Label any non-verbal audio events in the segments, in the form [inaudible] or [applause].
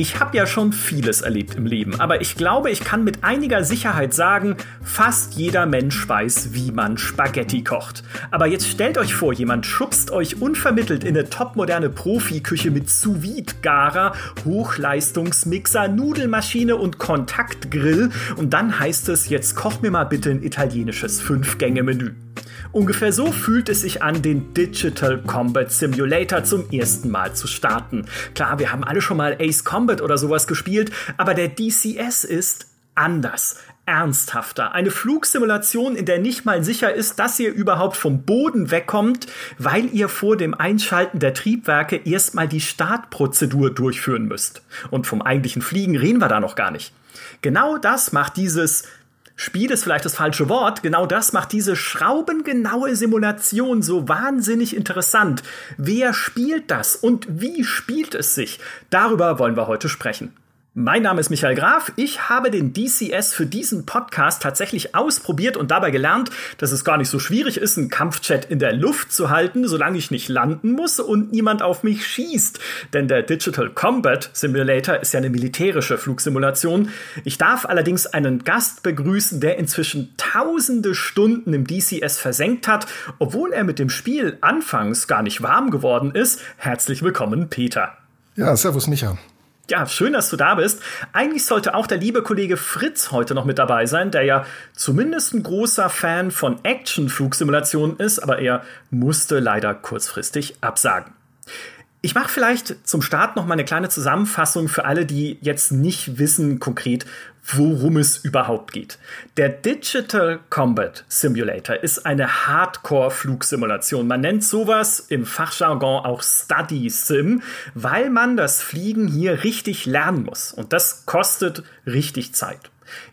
Ich habe ja schon vieles erlebt im Leben, aber ich glaube, ich kann mit einiger Sicherheit sagen, fast jeder Mensch weiß, wie man Spaghetti kocht. Aber jetzt stellt euch vor, jemand schubst euch unvermittelt in eine topmoderne Profiküche mit sous garer Hochleistungsmixer, Nudelmaschine und Kontaktgrill und dann heißt es, jetzt koch mir mal bitte ein italienisches Fünf-Gänge-Menü. Ungefähr so fühlt es sich an, den Digital Combat Simulator zum ersten Mal zu starten. Klar, wir haben alle schon mal Ace Combat oder sowas gespielt, aber der DCS ist anders ernsthafter. Eine Flugsimulation, in der nicht mal sicher ist, dass ihr überhaupt vom Boden wegkommt, weil ihr vor dem Einschalten der Triebwerke erstmal die Startprozedur durchführen müsst. Und vom eigentlichen Fliegen reden wir da noch gar nicht. Genau das macht dieses Spiel ist vielleicht das falsche Wort. Genau das macht diese schraubengenaue Simulation so wahnsinnig interessant. Wer spielt das und wie spielt es sich? Darüber wollen wir heute sprechen. Mein Name ist Michael Graf. Ich habe den DCS für diesen Podcast tatsächlich ausprobiert und dabei gelernt, dass es gar nicht so schwierig ist, einen Kampfchat in der Luft zu halten, solange ich nicht landen muss und niemand auf mich schießt. Denn der Digital Combat Simulator ist ja eine militärische Flugsimulation. Ich darf allerdings einen Gast begrüßen, der inzwischen tausende Stunden im DCS versenkt hat, obwohl er mit dem Spiel anfangs gar nicht warm geworden ist. Herzlich willkommen, Peter. Ja, servus, Micha. Ja, schön, dass du da bist. Eigentlich sollte auch der liebe Kollege Fritz heute noch mit dabei sein, der ja zumindest ein großer Fan von Action-Flugsimulationen ist, aber er musste leider kurzfristig absagen. Ich mache vielleicht zum Start noch mal eine kleine Zusammenfassung für alle, die jetzt nicht wissen konkret, worum es überhaupt geht. Der Digital Combat Simulator ist eine Hardcore-Flugsimulation. Man nennt sowas im Fachjargon auch Study Sim, weil man das Fliegen hier richtig lernen muss. Und das kostet richtig Zeit.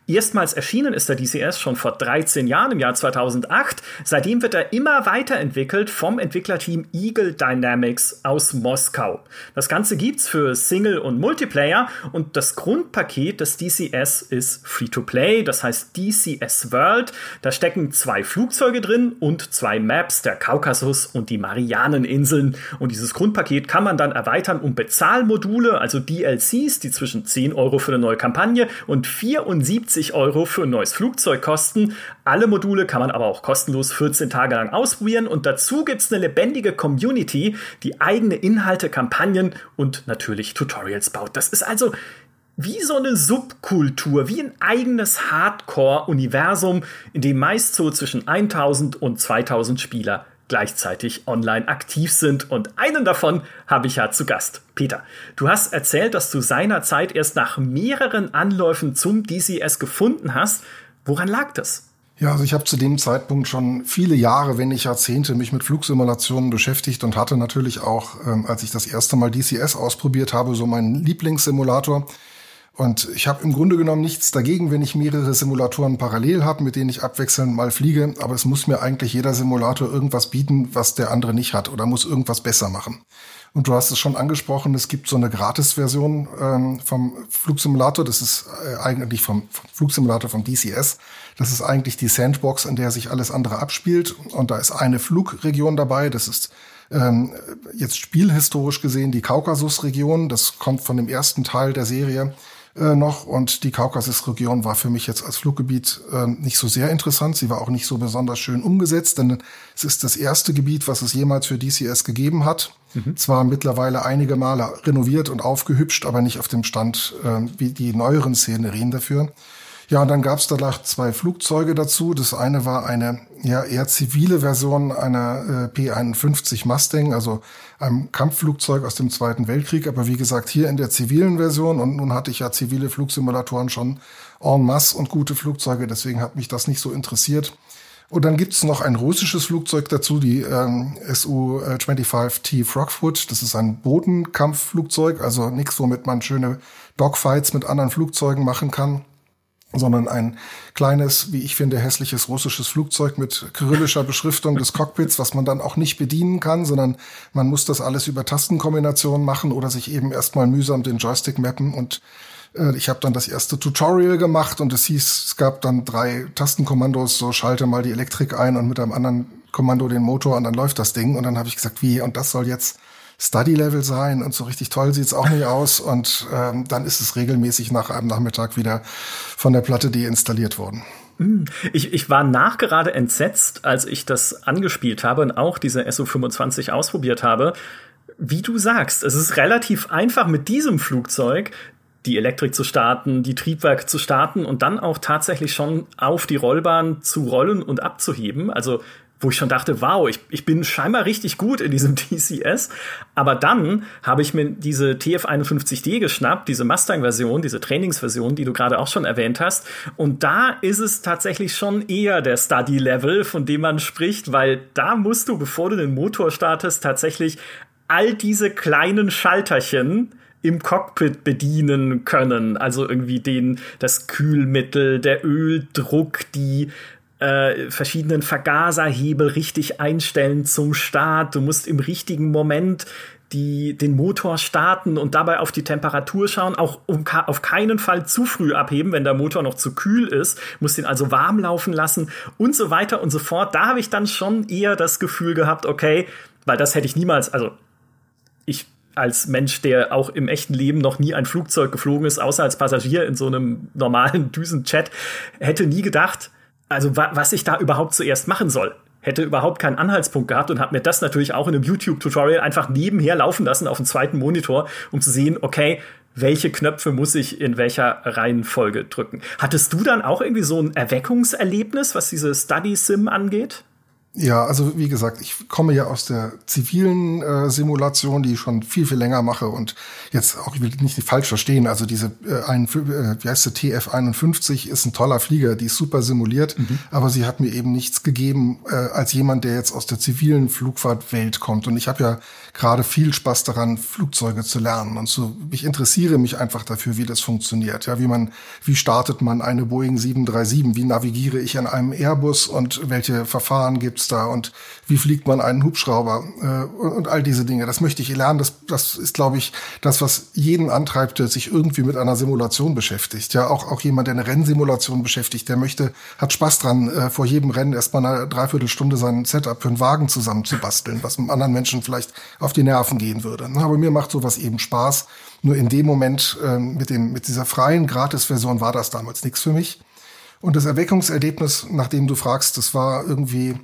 Erstmals erschienen ist der DCS schon vor 13 Jahren, im Jahr 2008. Seitdem wird er immer weiterentwickelt vom Entwicklerteam Eagle Dynamics aus Moskau. Das Ganze gibt's für Single und Multiplayer und das Grundpaket des DCS ist Free-to-Play, das heißt DCS World. Da stecken zwei Flugzeuge drin und zwei Maps, der Kaukasus und die Marianeninseln. Und dieses Grundpaket kann man dann erweitern um Bezahlmodule, also DLCs, die zwischen 10 Euro für eine neue Kampagne und 74 70 Euro für ein neues Flugzeug kosten. Alle Module kann man aber auch kostenlos 14 Tage lang ausprobieren und dazu gibt es eine lebendige Community, die eigene Inhalte, Kampagnen und natürlich Tutorials baut. Das ist also wie so eine Subkultur, wie ein eigenes Hardcore-Universum, in dem meist so zwischen 1000 und 2000 Spieler gleichzeitig online aktiv sind. Und einen davon habe ich ja zu Gast. Peter, du hast erzählt, dass du seinerzeit erst nach mehreren Anläufen zum DCS gefunden hast. Woran lag das? Ja, also ich habe zu dem Zeitpunkt schon viele Jahre, wenn nicht Jahrzehnte, mich mit Flugsimulationen beschäftigt und hatte natürlich auch, ähm, als ich das erste Mal DCS ausprobiert habe, so meinen Lieblingssimulator. Und ich habe im Grunde genommen nichts dagegen, wenn ich mehrere Simulatoren parallel habe, mit denen ich abwechselnd mal fliege. Aber es muss mir eigentlich jeder Simulator irgendwas bieten, was der andere nicht hat oder muss irgendwas besser machen. Und du hast es schon angesprochen, es gibt so eine Gratis-Version ähm, vom Flugsimulator. Das ist äh, eigentlich vom, vom Flugsimulator vom DCS. Das ist eigentlich die Sandbox, in der sich alles andere abspielt. Und da ist eine Flugregion dabei. Das ist ähm, jetzt spielhistorisch gesehen die Kaukasusregion. Das kommt von dem ersten Teil der Serie äh, noch und die Kaukasusregion war für mich jetzt als Fluggebiet äh, nicht so sehr interessant. Sie war auch nicht so besonders schön umgesetzt, denn es ist das erste Gebiet, was es jemals für DCS gegeben hat. Mhm. Zwar mittlerweile einige Male renoviert und aufgehübscht, aber nicht auf dem Stand äh, wie die neueren Szenerien dafür. Ja, und dann gab es danach zwei Flugzeuge dazu. Das eine war eine ja eher zivile Version einer äh, P-51 Mustang, also einem Kampfflugzeug aus dem Zweiten Weltkrieg. Aber wie gesagt, hier in der zivilen Version. Und nun hatte ich ja zivile Flugsimulatoren schon en masse und gute Flugzeuge. Deswegen hat mich das nicht so interessiert. Und dann gibt's noch ein russisches Flugzeug dazu, die ähm, Su-25T Frogfoot. Das ist ein Bodenkampfflugzeug, also nichts, womit man schöne Dogfights mit anderen Flugzeugen machen kann sondern ein kleines, wie ich finde, hässliches russisches Flugzeug mit kyrillischer Beschriftung des Cockpits, was man dann auch nicht bedienen kann, sondern man muss das alles über Tastenkombinationen machen oder sich eben erstmal mühsam den Joystick mappen. Und äh, ich habe dann das erste Tutorial gemacht und es hieß, es gab dann drei Tastenkommandos, so schalte mal die Elektrik ein und mit einem anderen Kommando den Motor und dann läuft das Ding. Und dann habe ich gesagt, wie und das soll jetzt Study-Level sein und so richtig toll sieht's auch nicht aus. Und ähm, dann ist es regelmäßig nach einem Nachmittag wieder von der Platte deinstalliert worden. Hm. Ich, ich war nachgerade entsetzt, als ich das angespielt habe und auch diese SU-25 ausprobiert habe. Wie du sagst, es ist relativ einfach mit diesem Flugzeug die Elektrik zu starten, die Triebwerke zu starten und dann auch tatsächlich schon auf die Rollbahn zu rollen und abzuheben. Also wo ich schon dachte, wow, ich, ich bin scheinbar richtig gut in diesem [laughs] TCS. Aber dann habe ich mir diese TF51D geschnappt, diese Mustang-Version, diese Trainingsversion, die du gerade auch schon erwähnt hast. Und da ist es tatsächlich schon eher der Study-Level, von dem man spricht, weil da musst du, bevor du den Motor startest, tatsächlich all diese kleinen Schalterchen im Cockpit bedienen können. Also irgendwie den, das Kühlmittel, der Öldruck, die äh, verschiedenen Vergaserhebel richtig einstellen zum Start. Du musst im richtigen Moment die, den Motor starten und dabei auf die Temperatur schauen, auch um, auf keinen Fall zu früh abheben, wenn der Motor noch zu kühl ist, musst ihn also warm laufen lassen und so weiter und so fort. Da habe ich dann schon eher das Gefühl gehabt, okay, weil das hätte ich niemals, also ich als Mensch, der auch im echten Leben noch nie ein Flugzeug geflogen ist, außer als Passagier in so einem normalen Düsenchat, hätte nie gedacht, also wa was ich da überhaupt zuerst machen soll. Hätte überhaupt keinen Anhaltspunkt gehabt und habe mir das natürlich auch in einem YouTube-Tutorial einfach nebenher laufen lassen auf dem zweiten Monitor, um zu sehen, okay, welche Knöpfe muss ich in welcher Reihenfolge drücken. Hattest du dann auch irgendwie so ein Erweckungserlebnis, was diese Study Sim angeht? Ja, also wie gesagt, ich komme ja aus der zivilen äh, Simulation, die ich schon viel, viel länger mache und jetzt auch, ich will nicht falsch verstehen, also diese äh, ein, äh, wie heißt sie, TF51 ist ein toller Flieger, die ist super simuliert, mhm. aber sie hat mir eben nichts gegeben äh, als jemand, der jetzt aus der zivilen Flugfahrtwelt kommt und ich habe ja gerade viel Spaß daran, Flugzeuge zu lernen und so, ich interessiere mich einfach dafür, wie das funktioniert, ja, wie man, wie startet man eine Boeing 737, wie navigiere ich an einem Airbus und welche Verfahren gibt's da und wie fliegt man einen Hubschrauber äh, und, all diese Dinge. Das möchte ich lernen. Das, das ist, glaube ich, das, was jeden antreibt, der sich irgendwie mit einer Simulation beschäftigt. Ja, auch, auch jemand, der eine Rennsimulation beschäftigt, der möchte, hat Spaß dran, äh, vor jedem Rennen erstmal eine Dreiviertelstunde sein Setup für einen Wagen zusammenzubasteln, was einem anderen Menschen vielleicht auf die Nerven gehen würde. Aber mir macht sowas eben Spaß. Nur in dem Moment äh, mit, dem, mit dieser freien Gratis-Version war das damals nichts für mich. Und das Erweckungserlebnis, nachdem du fragst, das war irgendwie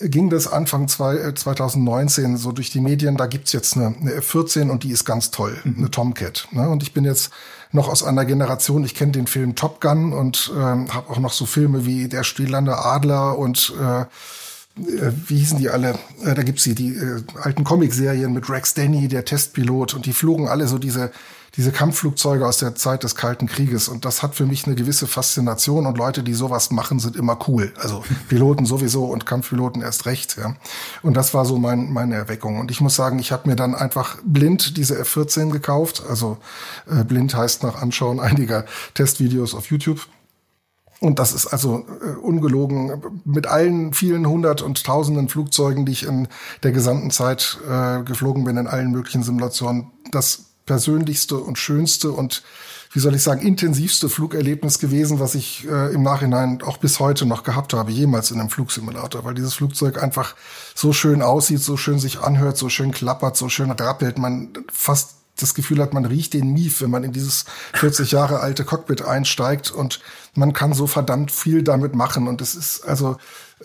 ging das Anfang zwei, 2019 äh, so durch die Medien, da gibt's jetzt eine, eine F-14 und die ist ganz toll, mhm. eine Tomcat. Ne? Und ich bin jetzt noch aus einer Generation, ich kenne den Film Top Gun und ähm, habe auch noch so Filme wie Der Stielande Adler und äh, wie hießen die alle? Äh, da gibt's die, die äh, alten Comicserien mit Rex Denny, der Testpilot, und die flogen alle so diese diese Kampfflugzeuge aus der Zeit des Kalten Krieges. Und das hat für mich eine gewisse Faszination. Und Leute, die sowas machen, sind immer cool. Also Piloten sowieso und Kampfpiloten erst recht. Ja. Und das war so mein, meine Erweckung. Und ich muss sagen, ich habe mir dann einfach blind diese F-14 gekauft. Also äh, blind heißt nach Anschauen einiger Testvideos auf YouTube. Und das ist also äh, ungelogen. Mit allen vielen hundert und tausenden Flugzeugen, die ich in der gesamten Zeit äh, geflogen bin, in allen möglichen Simulationen, das persönlichste und schönste und wie soll ich sagen, intensivste Flugerlebnis gewesen, was ich äh, im Nachhinein auch bis heute noch gehabt habe, jemals in einem Flugsimulator, weil dieses Flugzeug einfach so schön aussieht, so schön sich anhört, so schön klappert, so schön rappelt, man fast das Gefühl hat, man riecht den Mief, wenn man in dieses 40 Jahre alte Cockpit einsteigt und man kann so verdammt viel damit machen und es ist also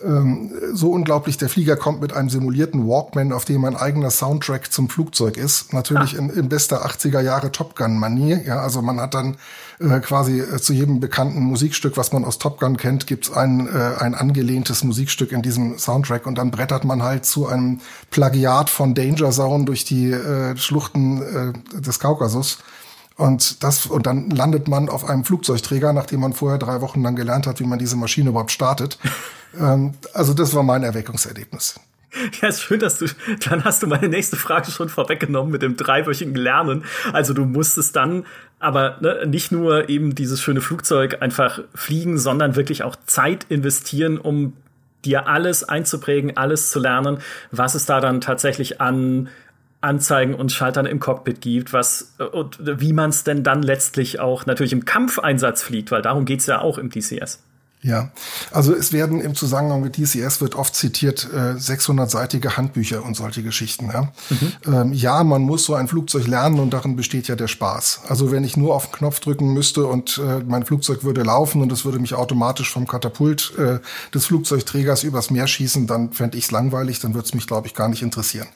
ähm, so unglaublich. Der Flieger kommt mit einem simulierten Walkman, auf dem ein eigener Soundtrack zum Flugzeug ist. Natürlich ah. in, in bester 80er Jahre Top Gun-Manier. Ja, also man hat dann äh, quasi äh, zu jedem bekannten Musikstück, was man aus Top Gun kennt, gibt's ein, äh, ein angelehntes Musikstück in diesem Soundtrack und dann brettert man halt zu einem Plagiat von Danger Zone durch die äh, Schluchten äh, des Kaukasus. Und das, und dann landet man auf einem Flugzeugträger, nachdem man vorher drei Wochen lang gelernt hat, wie man diese Maschine überhaupt startet. [laughs] ähm, also das war mein Erweckungserlebnis. Ja, ist schön, dass du, dann hast du meine nächste Frage schon vorweggenommen mit dem dreiwöchigen Lernen. Also du musstest dann aber ne, nicht nur eben dieses schöne Flugzeug einfach fliegen, sondern wirklich auch Zeit investieren, um dir alles einzuprägen, alles zu lernen, was es da dann tatsächlich an Anzeigen und Schaltern im Cockpit gibt, was und wie man es denn dann letztlich auch natürlich im Kampfeinsatz fliegt, weil darum geht's ja auch im DCS. Ja, also es werden im Zusammenhang mit DCS wird oft zitiert äh, 600-seitige Handbücher und solche Geschichten. Ja? Mhm. Ähm, ja, man muss so ein Flugzeug lernen und darin besteht ja der Spaß. Also wenn ich nur auf den Knopf drücken müsste und äh, mein Flugzeug würde laufen und es würde mich automatisch vom Katapult äh, des Flugzeugträgers übers Meer schießen, dann fände ich es langweilig, dann würde es mich, glaube ich, gar nicht interessieren.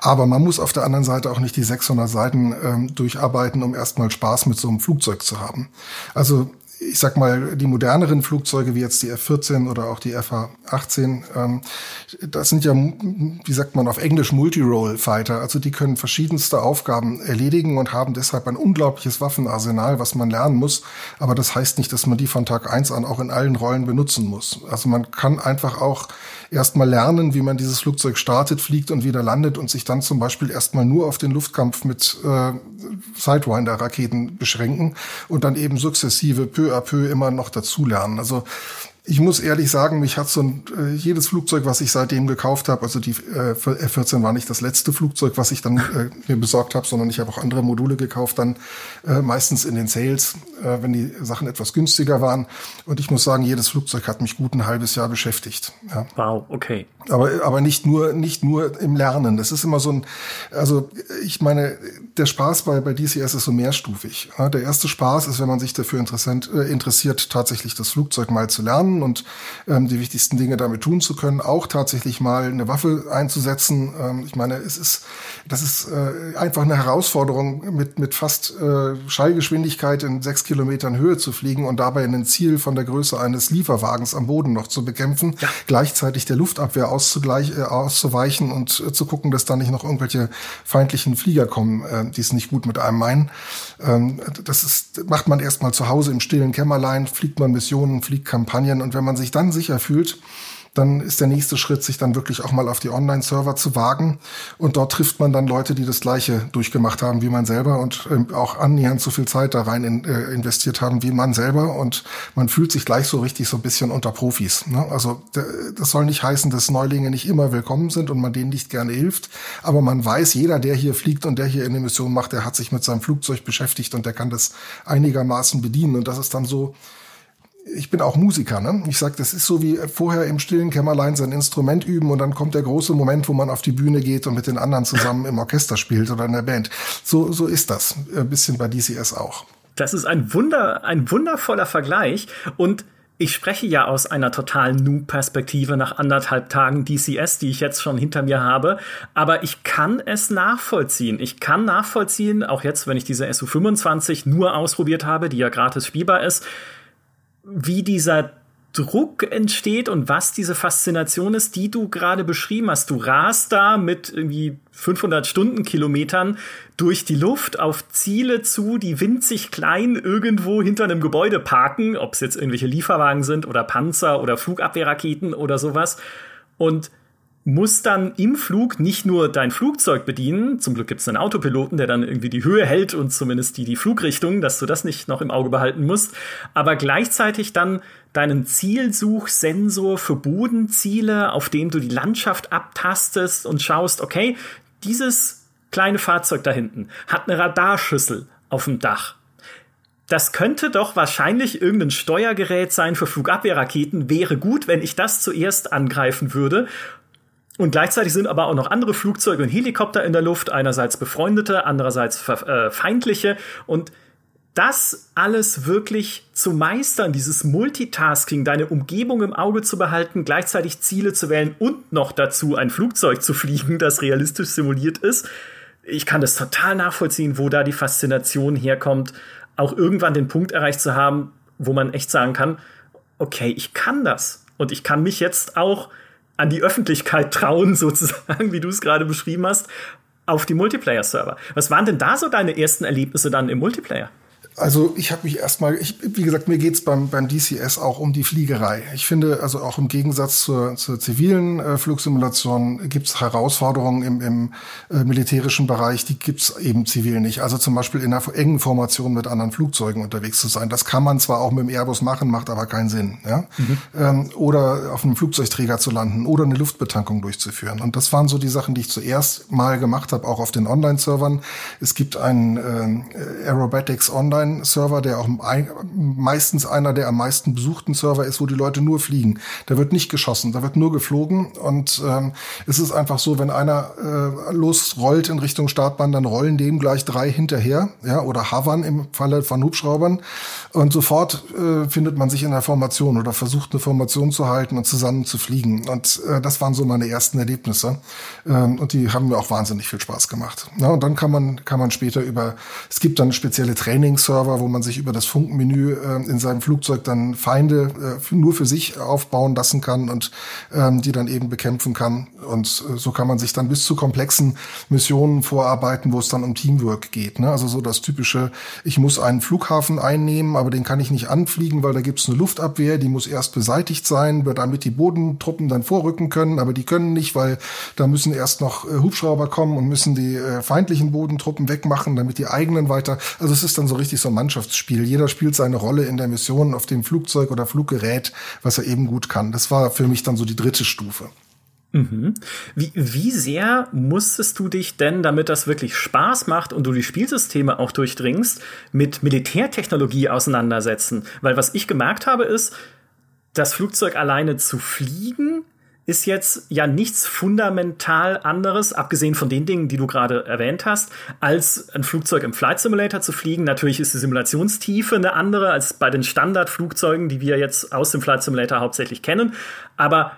Aber man muss auf der anderen Seite auch nicht die 600 Seiten ähm, durcharbeiten, um erstmal Spaß mit so einem Flugzeug zu haben. Also ich sag mal, die moderneren Flugzeuge wie jetzt die F-14 oder auch die FA-18, ähm, das sind ja, wie sagt man auf Englisch, Multi-Role-Fighter. Also die können verschiedenste Aufgaben erledigen und haben deshalb ein unglaubliches Waffenarsenal, was man lernen muss. Aber das heißt nicht, dass man die von Tag eins an auch in allen Rollen benutzen muss. Also man kann einfach auch erstmal lernen, wie man dieses Flugzeug startet, fliegt und wieder landet und sich dann zum Beispiel erstmal nur auf den Luftkampf mit äh, Sidewinder-Raketen beschränken und dann eben sukzessive peu à peu immer noch dazulernen. Also ich muss ehrlich sagen, mich hat so ein, äh, jedes Flugzeug, was ich seitdem gekauft habe, also die äh, F-14 war nicht das letzte Flugzeug, was ich dann äh, mir besorgt habe, sondern ich habe auch andere Module gekauft, dann äh, meistens in den Sales, äh, wenn die Sachen etwas günstiger waren. Und ich muss sagen, jedes Flugzeug hat mich gut ein halbes Jahr beschäftigt. Ja. Wow, okay. Aber, aber nicht nur, nicht nur im Lernen. Das ist immer so ein, also ich meine, der Spaß bei, bei DCS ist so mehrstufig. Der erste Spaß ist, wenn man sich dafür interessant, äh, interessiert, tatsächlich das Flugzeug mal zu lernen und ähm, die wichtigsten Dinge damit tun zu können, auch tatsächlich mal eine Waffe einzusetzen. Ähm, ich meine, es ist, das ist äh, einfach eine Herausforderung, mit, mit fast äh, Schallgeschwindigkeit in sechs Kilometern Höhe zu fliegen und dabei ein Ziel von der Größe eines Lieferwagens am Boden noch zu bekämpfen, ja. gleichzeitig der Luftabwehr auszugleich, äh, auszuweichen und äh, zu gucken, dass da nicht noch irgendwelche feindlichen Flieger kommen, äh, die es nicht gut mit einem meinen. Ähm, das ist, macht man erstmal zu Hause im stillen Kämmerlein, fliegt man Missionen, fliegt Kampagnen und wenn man sich dann sicher fühlt, dann ist der nächste Schritt, sich dann wirklich auch mal auf die Online-Server zu wagen. Und dort trifft man dann Leute, die das Gleiche durchgemacht haben wie man selber und äh, auch annähernd so viel Zeit da rein in, äh, investiert haben wie man selber. Und man fühlt sich gleich so richtig so ein bisschen unter Profis. Ne? Also das soll nicht heißen, dass Neulinge nicht immer willkommen sind und man denen nicht gerne hilft. Aber man weiß, jeder, der hier fliegt und der hier eine Mission macht, der hat sich mit seinem Flugzeug beschäftigt und der kann das einigermaßen bedienen. Und das ist dann so, ich bin auch Musiker, ne? Ich sag, das ist so wie vorher im stillen Kämmerlein sein Instrument üben und dann kommt der große Moment, wo man auf die Bühne geht und mit den anderen zusammen im Orchester spielt oder in der Band. So, so ist das. Ein bisschen bei DCS auch. Das ist ein Wunder, ein wundervoller Vergleich und ich spreche ja aus einer totalen Noob-Perspektive nach anderthalb Tagen DCS, die ich jetzt schon hinter mir habe. Aber ich kann es nachvollziehen. Ich kann nachvollziehen, auch jetzt, wenn ich diese SU25 nur ausprobiert habe, die ja gratis spielbar ist, wie dieser Druck entsteht und was diese Faszination ist, die du gerade beschrieben hast. Du rast da mit irgendwie 500 Stundenkilometern durch die Luft auf Ziele zu, die winzig klein irgendwo hinter einem Gebäude parken, ob es jetzt irgendwelche Lieferwagen sind oder Panzer oder Flugabwehrraketen oder sowas. Und muss dann im Flug nicht nur dein Flugzeug bedienen, zum Glück gibt es einen Autopiloten, der dann irgendwie die Höhe hält und zumindest die, die Flugrichtung, dass du das nicht noch im Auge behalten musst, aber gleichzeitig dann deinen Zielsuchsensor für Bodenziele, auf dem du die Landschaft abtastest und schaust, okay, dieses kleine Fahrzeug da hinten hat eine Radarschüssel auf dem Dach. Das könnte doch wahrscheinlich irgendein Steuergerät sein für Flugabwehrraketen. Wäre gut, wenn ich das zuerst angreifen würde und gleichzeitig sind aber auch noch andere Flugzeuge und Helikopter in der Luft, einerseits befreundete, andererseits äh, feindliche. Und das alles wirklich zu meistern, dieses Multitasking, deine Umgebung im Auge zu behalten, gleichzeitig Ziele zu wählen und noch dazu ein Flugzeug zu fliegen, das realistisch simuliert ist. Ich kann das total nachvollziehen, wo da die Faszination herkommt, auch irgendwann den Punkt erreicht zu haben, wo man echt sagen kann, okay, ich kann das. Und ich kann mich jetzt auch an die Öffentlichkeit trauen, [laughs] sozusagen, wie du es gerade beschrieben hast, auf die Multiplayer-Server. Was waren denn da so deine ersten Erlebnisse dann im Multiplayer? Also ich habe mich erstmal, ich, wie gesagt, mir geht's beim, beim DCS auch um die Fliegerei. Ich finde, also auch im Gegensatz zur, zur zivilen äh, Flugsimulation gibt's Herausforderungen im, im äh, militärischen Bereich, die gibt's eben zivil nicht. Also zum Beispiel in einer engen Formation mit anderen Flugzeugen unterwegs zu sein. Das kann man zwar auch mit dem Airbus machen, macht aber keinen Sinn. Ja? Mhm. Ähm, oder auf einem Flugzeugträger zu landen oder eine Luftbetankung durchzuführen. Und das waren so die Sachen, die ich zuerst mal gemacht habe, auch auf den Online-Servern. Es gibt einen äh, Aerobatics Online Online-Server, der auch meistens einer der am meisten besuchten Server ist, wo die Leute nur fliegen. Da wird nicht geschossen, da wird nur geflogen und ähm, es ist einfach so, wenn einer äh, losrollt in Richtung Startbahn, dann rollen dem gleich drei hinterher, ja, oder hovern im Falle von Hubschraubern und sofort äh, findet man sich in der Formation oder versucht eine Formation zu halten und zusammen zu fliegen und äh, das waren so meine ersten Erlebnisse ähm, und die haben mir auch wahnsinnig viel Spaß gemacht. Ja, und dann kann man kann man später über es gibt dann spezielle Trainingsserver, wo man sich über das Funkenmenü äh, in seinem Flugzeug dann Feinde äh, nur für sich aufbauen lassen kann und ähm, die dann eben bekämpfen kann. Und äh, so kann man sich dann bis zu komplexen Missionen vorarbeiten, wo es dann um Teamwork geht. Ne? Also so das typische, ich muss einen Flughafen einnehmen, aber den kann ich nicht anfliegen, weil da gibt es eine Luftabwehr, die muss erst beseitigt sein, damit die Bodentruppen dann vorrücken können, aber die können nicht, weil da müssen erst noch äh, Hubschrauber kommen und müssen die äh, feindlichen Bodentruppen wegmachen, damit die eigenen weiter. Also es ist dann so richtig so ein Mannschaftsspiel. Jeder spielt seine Rolle in der Mission auf dem Flugzeug oder Fluggerät, was er eben gut kann. Das war für mich dann so die dritte Stufe. Mhm. Wie, wie sehr musstest du dich denn, damit das wirklich Spaß macht und du die Spielsysteme auch durchdringst, mit Militärtechnologie auseinandersetzen? Weil was ich gemerkt habe, ist, das Flugzeug alleine zu fliegen ist jetzt ja nichts fundamental anderes, abgesehen von den Dingen, die du gerade erwähnt hast, als ein Flugzeug im Flight Simulator zu fliegen. Natürlich ist die Simulationstiefe eine andere als bei den Standardflugzeugen, die wir jetzt aus dem Flight Simulator hauptsächlich kennen. Aber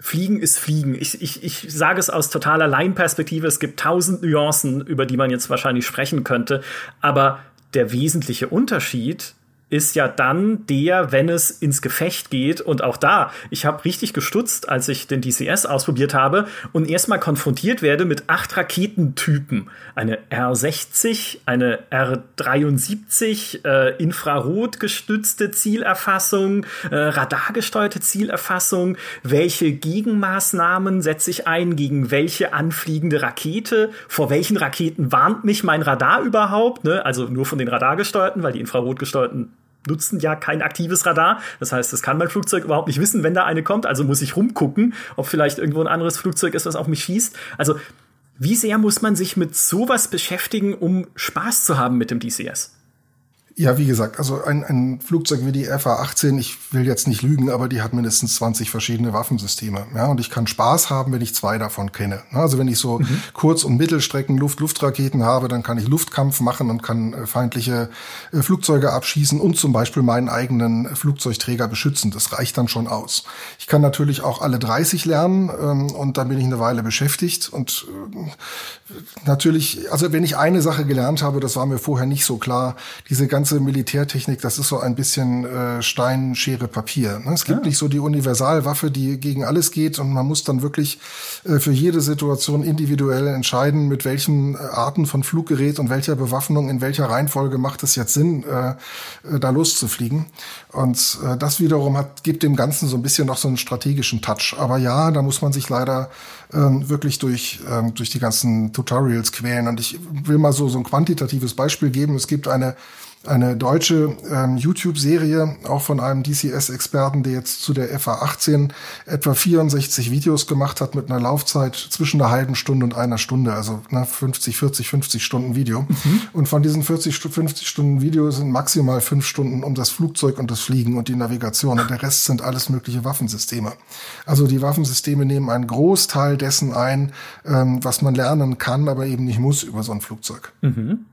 Fliegen ist Fliegen. Ich, ich, ich sage es aus totaler Laienperspektive. Es gibt tausend Nuancen, über die man jetzt wahrscheinlich sprechen könnte. Aber der wesentliche Unterschied ist ja dann der, wenn es ins Gefecht geht. Und auch da, ich habe richtig gestutzt, als ich den DCS ausprobiert habe und erstmal konfrontiert werde mit acht Raketentypen. Eine R60, eine R73, äh, infrarotgestützte Zielerfassung, äh, radargesteuerte Zielerfassung. Welche Gegenmaßnahmen setze ich ein gegen welche anfliegende Rakete? Vor welchen Raketen warnt mich mein Radar überhaupt? Ne? Also nur von den radargesteuerten, weil die infrarotgesteuerten nutzen ja kein aktives Radar. Das heißt, das kann mein Flugzeug überhaupt nicht wissen, wenn da eine kommt. Also muss ich rumgucken, ob vielleicht irgendwo ein anderes Flugzeug ist, was auf mich schießt. Also wie sehr muss man sich mit sowas beschäftigen, um Spaß zu haben mit dem DCS? Ja, wie gesagt, also ein, ein Flugzeug wie die FA-18, ich will jetzt nicht lügen, aber die hat mindestens 20 verschiedene Waffensysteme. Ja, und ich kann Spaß haben, wenn ich zwei davon kenne. Also wenn ich so mhm. Kurz- und Mittelstrecken Luft-Luftraketen habe, dann kann ich Luftkampf machen und kann äh, feindliche äh, Flugzeuge abschießen und zum Beispiel meinen eigenen Flugzeugträger beschützen. Das reicht dann schon aus. Ich kann natürlich auch alle 30 lernen ähm, und dann bin ich eine Weile beschäftigt und äh, natürlich, also wenn ich eine Sache gelernt habe, das war mir vorher nicht so klar, diese ganze ganze Militärtechnik, das ist so ein bisschen äh, Stein, Schere, Papier. Ne? Es gibt ja. nicht so die Universalwaffe, die gegen alles geht und man muss dann wirklich äh, für jede Situation individuell entscheiden, mit welchen äh, Arten von Fluggerät und welcher Bewaffnung, in welcher Reihenfolge macht es jetzt Sinn, äh, äh, da loszufliegen. Und äh, das wiederum hat, gibt dem Ganzen so ein bisschen noch so einen strategischen Touch. Aber ja, da muss man sich leider ähm, wirklich durch, ähm, durch die ganzen Tutorials quälen. Und ich will mal so, so ein quantitatives Beispiel geben. Es gibt eine eine deutsche ähm, YouTube-Serie, auch von einem DCS-Experten, der jetzt zu der FA18 etwa 64 Videos gemacht hat mit einer Laufzeit zwischen einer halben Stunde und einer Stunde, also ne, 50, 40, 50 Stunden Video. Mhm. Und von diesen 40, 50 Stunden Video sind maximal fünf Stunden um das Flugzeug und das Fliegen und die Navigation und der Rest sind alles mögliche Waffensysteme. Also die Waffensysteme nehmen einen Großteil dessen ein, ähm, was man lernen kann, aber eben nicht muss über so ein Flugzeug. Mhm.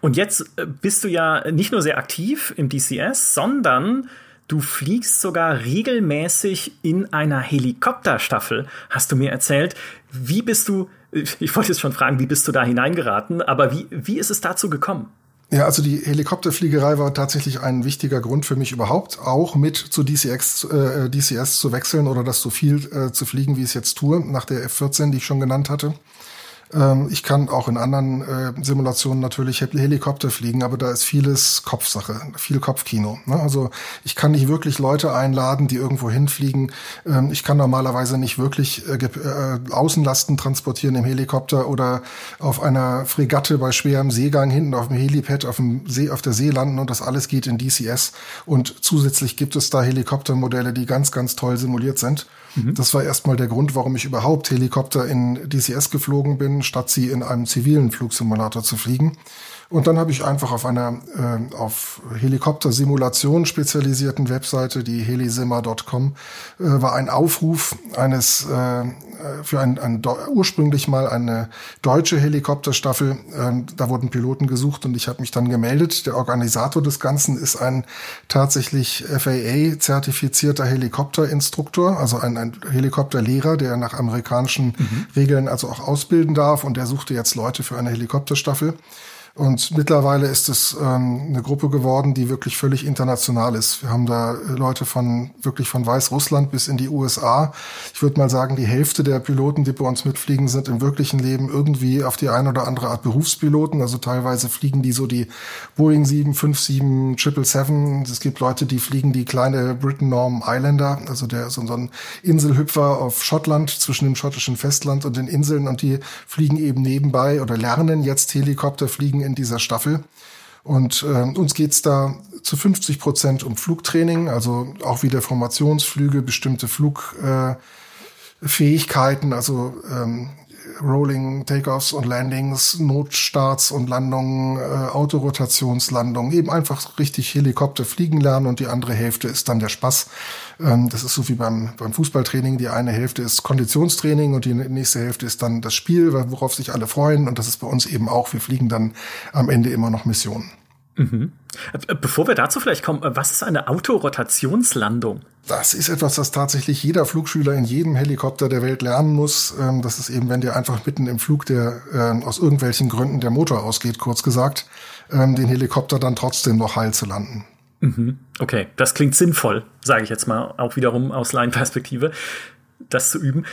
Und jetzt äh, bist du ja nicht nur sehr aktiv im DCS, sondern du fliegst sogar regelmäßig in einer Helikopterstaffel, hast du mir erzählt. Wie bist du, [laughs] ich wollte jetzt schon fragen, wie bist du da hineingeraten, aber wie, wie ist es dazu gekommen? Ja, also die Helikopterfliegerei war tatsächlich ein wichtiger Grund für mich überhaupt, auch mit zu DCX, äh, DCS zu wechseln oder das so viel äh, zu fliegen, wie ich es jetzt tue, nach der F-14, die ich schon genannt hatte. Ähm, ich kann auch in anderen äh, Simulationen natürlich Helikopter fliegen, aber da ist vieles Kopfsache, viel Kopfkino. Ne? Also ich kann nicht wirklich Leute einladen, die irgendwo hinfliegen. Ähm, ich kann normalerweise nicht wirklich äh, äh, Außenlasten transportieren im Helikopter oder auf einer Fregatte bei schwerem Seegang hinten auf dem Helipad auf dem See, auf der See landen und das alles geht in DCS. Und zusätzlich gibt es da Helikoptermodelle, die ganz, ganz toll simuliert sind. Mhm. Das war erstmal der Grund, warum ich überhaupt Helikopter in DCS geflogen bin, statt sie in einem zivilen Flugsimulator zu fliegen. Und dann habe ich einfach auf einer äh, auf Helikopter-Simulation spezialisierten Webseite, die helisimmer.com, äh, war ein Aufruf eines äh, für ein, ein ursprünglich mal eine deutsche Helikopterstaffel. Ähm, da wurden Piloten gesucht und ich habe mich dann gemeldet. Der Organisator des Ganzen ist ein tatsächlich FAA-zertifizierter Helikopterinstruktor, also ein, ein Helikopterlehrer, der nach amerikanischen mhm. Regeln also auch ausbilden darf und der suchte jetzt Leute für eine Helikopterstaffel. Und mittlerweile ist es ähm, eine Gruppe geworden, die wirklich völlig international ist. Wir haben da Leute von wirklich von Weißrussland bis in die USA. Ich würde mal sagen, die Hälfte der Piloten, die bei uns mitfliegen, sind im wirklichen Leben irgendwie auf die eine oder andere Art Berufspiloten. Also teilweise fliegen die so die Boeing 757 777. Es gibt Leute, die fliegen die kleine Britain Norm Islander, also der so, so ein Inselhüpfer auf Schottland zwischen dem schottischen Festland und den Inseln und die fliegen eben nebenbei oder lernen jetzt Helikopter fliegen in dieser Staffel. Und äh, uns geht's da zu 50 Prozent um Flugtraining, also auch wieder Formationsflüge, bestimmte Flugfähigkeiten, äh, also ähm, Rolling Takeoffs und Landings, Notstarts und Landungen, äh, Autorotationslandungen, eben einfach richtig Helikopter fliegen lernen und die andere Hälfte ist dann der Spaß. Ähm, das ist so wie beim, beim Fußballtraining. Die eine Hälfte ist Konditionstraining und die nächste Hälfte ist dann das Spiel, worauf sich alle freuen. Und das ist bei uns eben auch. Wir fliegen dann am Ende immer noch Missionen. Mhm. Bevor wir dazu vielleicht kommen, was ist eine Autorotationslandung? Das ist etwas, das tatsächlich jeder Flugschüler in jedem Helikopter der Welt lernen muss. Ähm, das ist eben, wenn dir einfach mitten im Flug der ähm, aus irgendwelchen Gründen der Motor ausgeht, kurz gesagt, ähm, den Helikopter dann trotzdem noch heil zu landen. Mhm. Okay, das klingt sinnvoll, sage ich jetzt mal, auch wiederum aus Laienperspektive, das zu üben.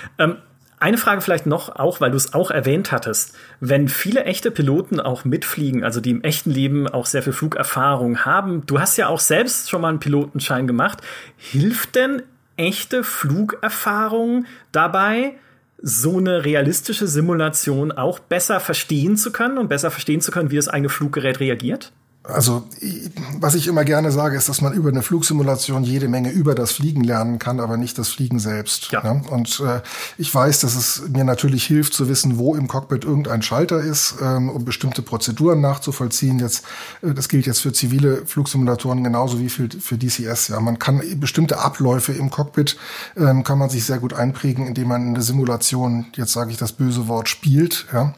Eine Frage vielleicht noch, auch weil du es auch erwähnt hattest. Wenn viele echte Piloten auch mitfliegen, also die im echten Leben auch sehr viel Flugerfahrung haben, du hast ja auch selbst schon mal einen Pilotenschein gemacht, hilft denn echte Flugerfahrung dabei, so eine realistische Simulation auch besser verstehen zu können und besser verstehen zu können, wie das eigene Fluggerät reagiert? Also, was ich immer gerne sage, ist, dass man über eine Flugsimulation jede Menge über das Fliegen lernen kann, aber nicht das Fliegen selbst. Ja. Ne? Und äh, ich weiß, dass es mir natürlich hilft zu wissen, wo im Cockpit irgendein Schalter ist, ähm, um bestimmte Prozeduren nachzuvollziehen. Jetzt, äh, das gilt jetzt für zivile Flugsimulatoren genauso wie für, für DCS. Ja, man kann bestimmte Abläufe im Cockpit ähm, kann man sich sehr gut einprägen, indem man eine Simulation, jetzt sage ich das böse Wort, spielt. Ja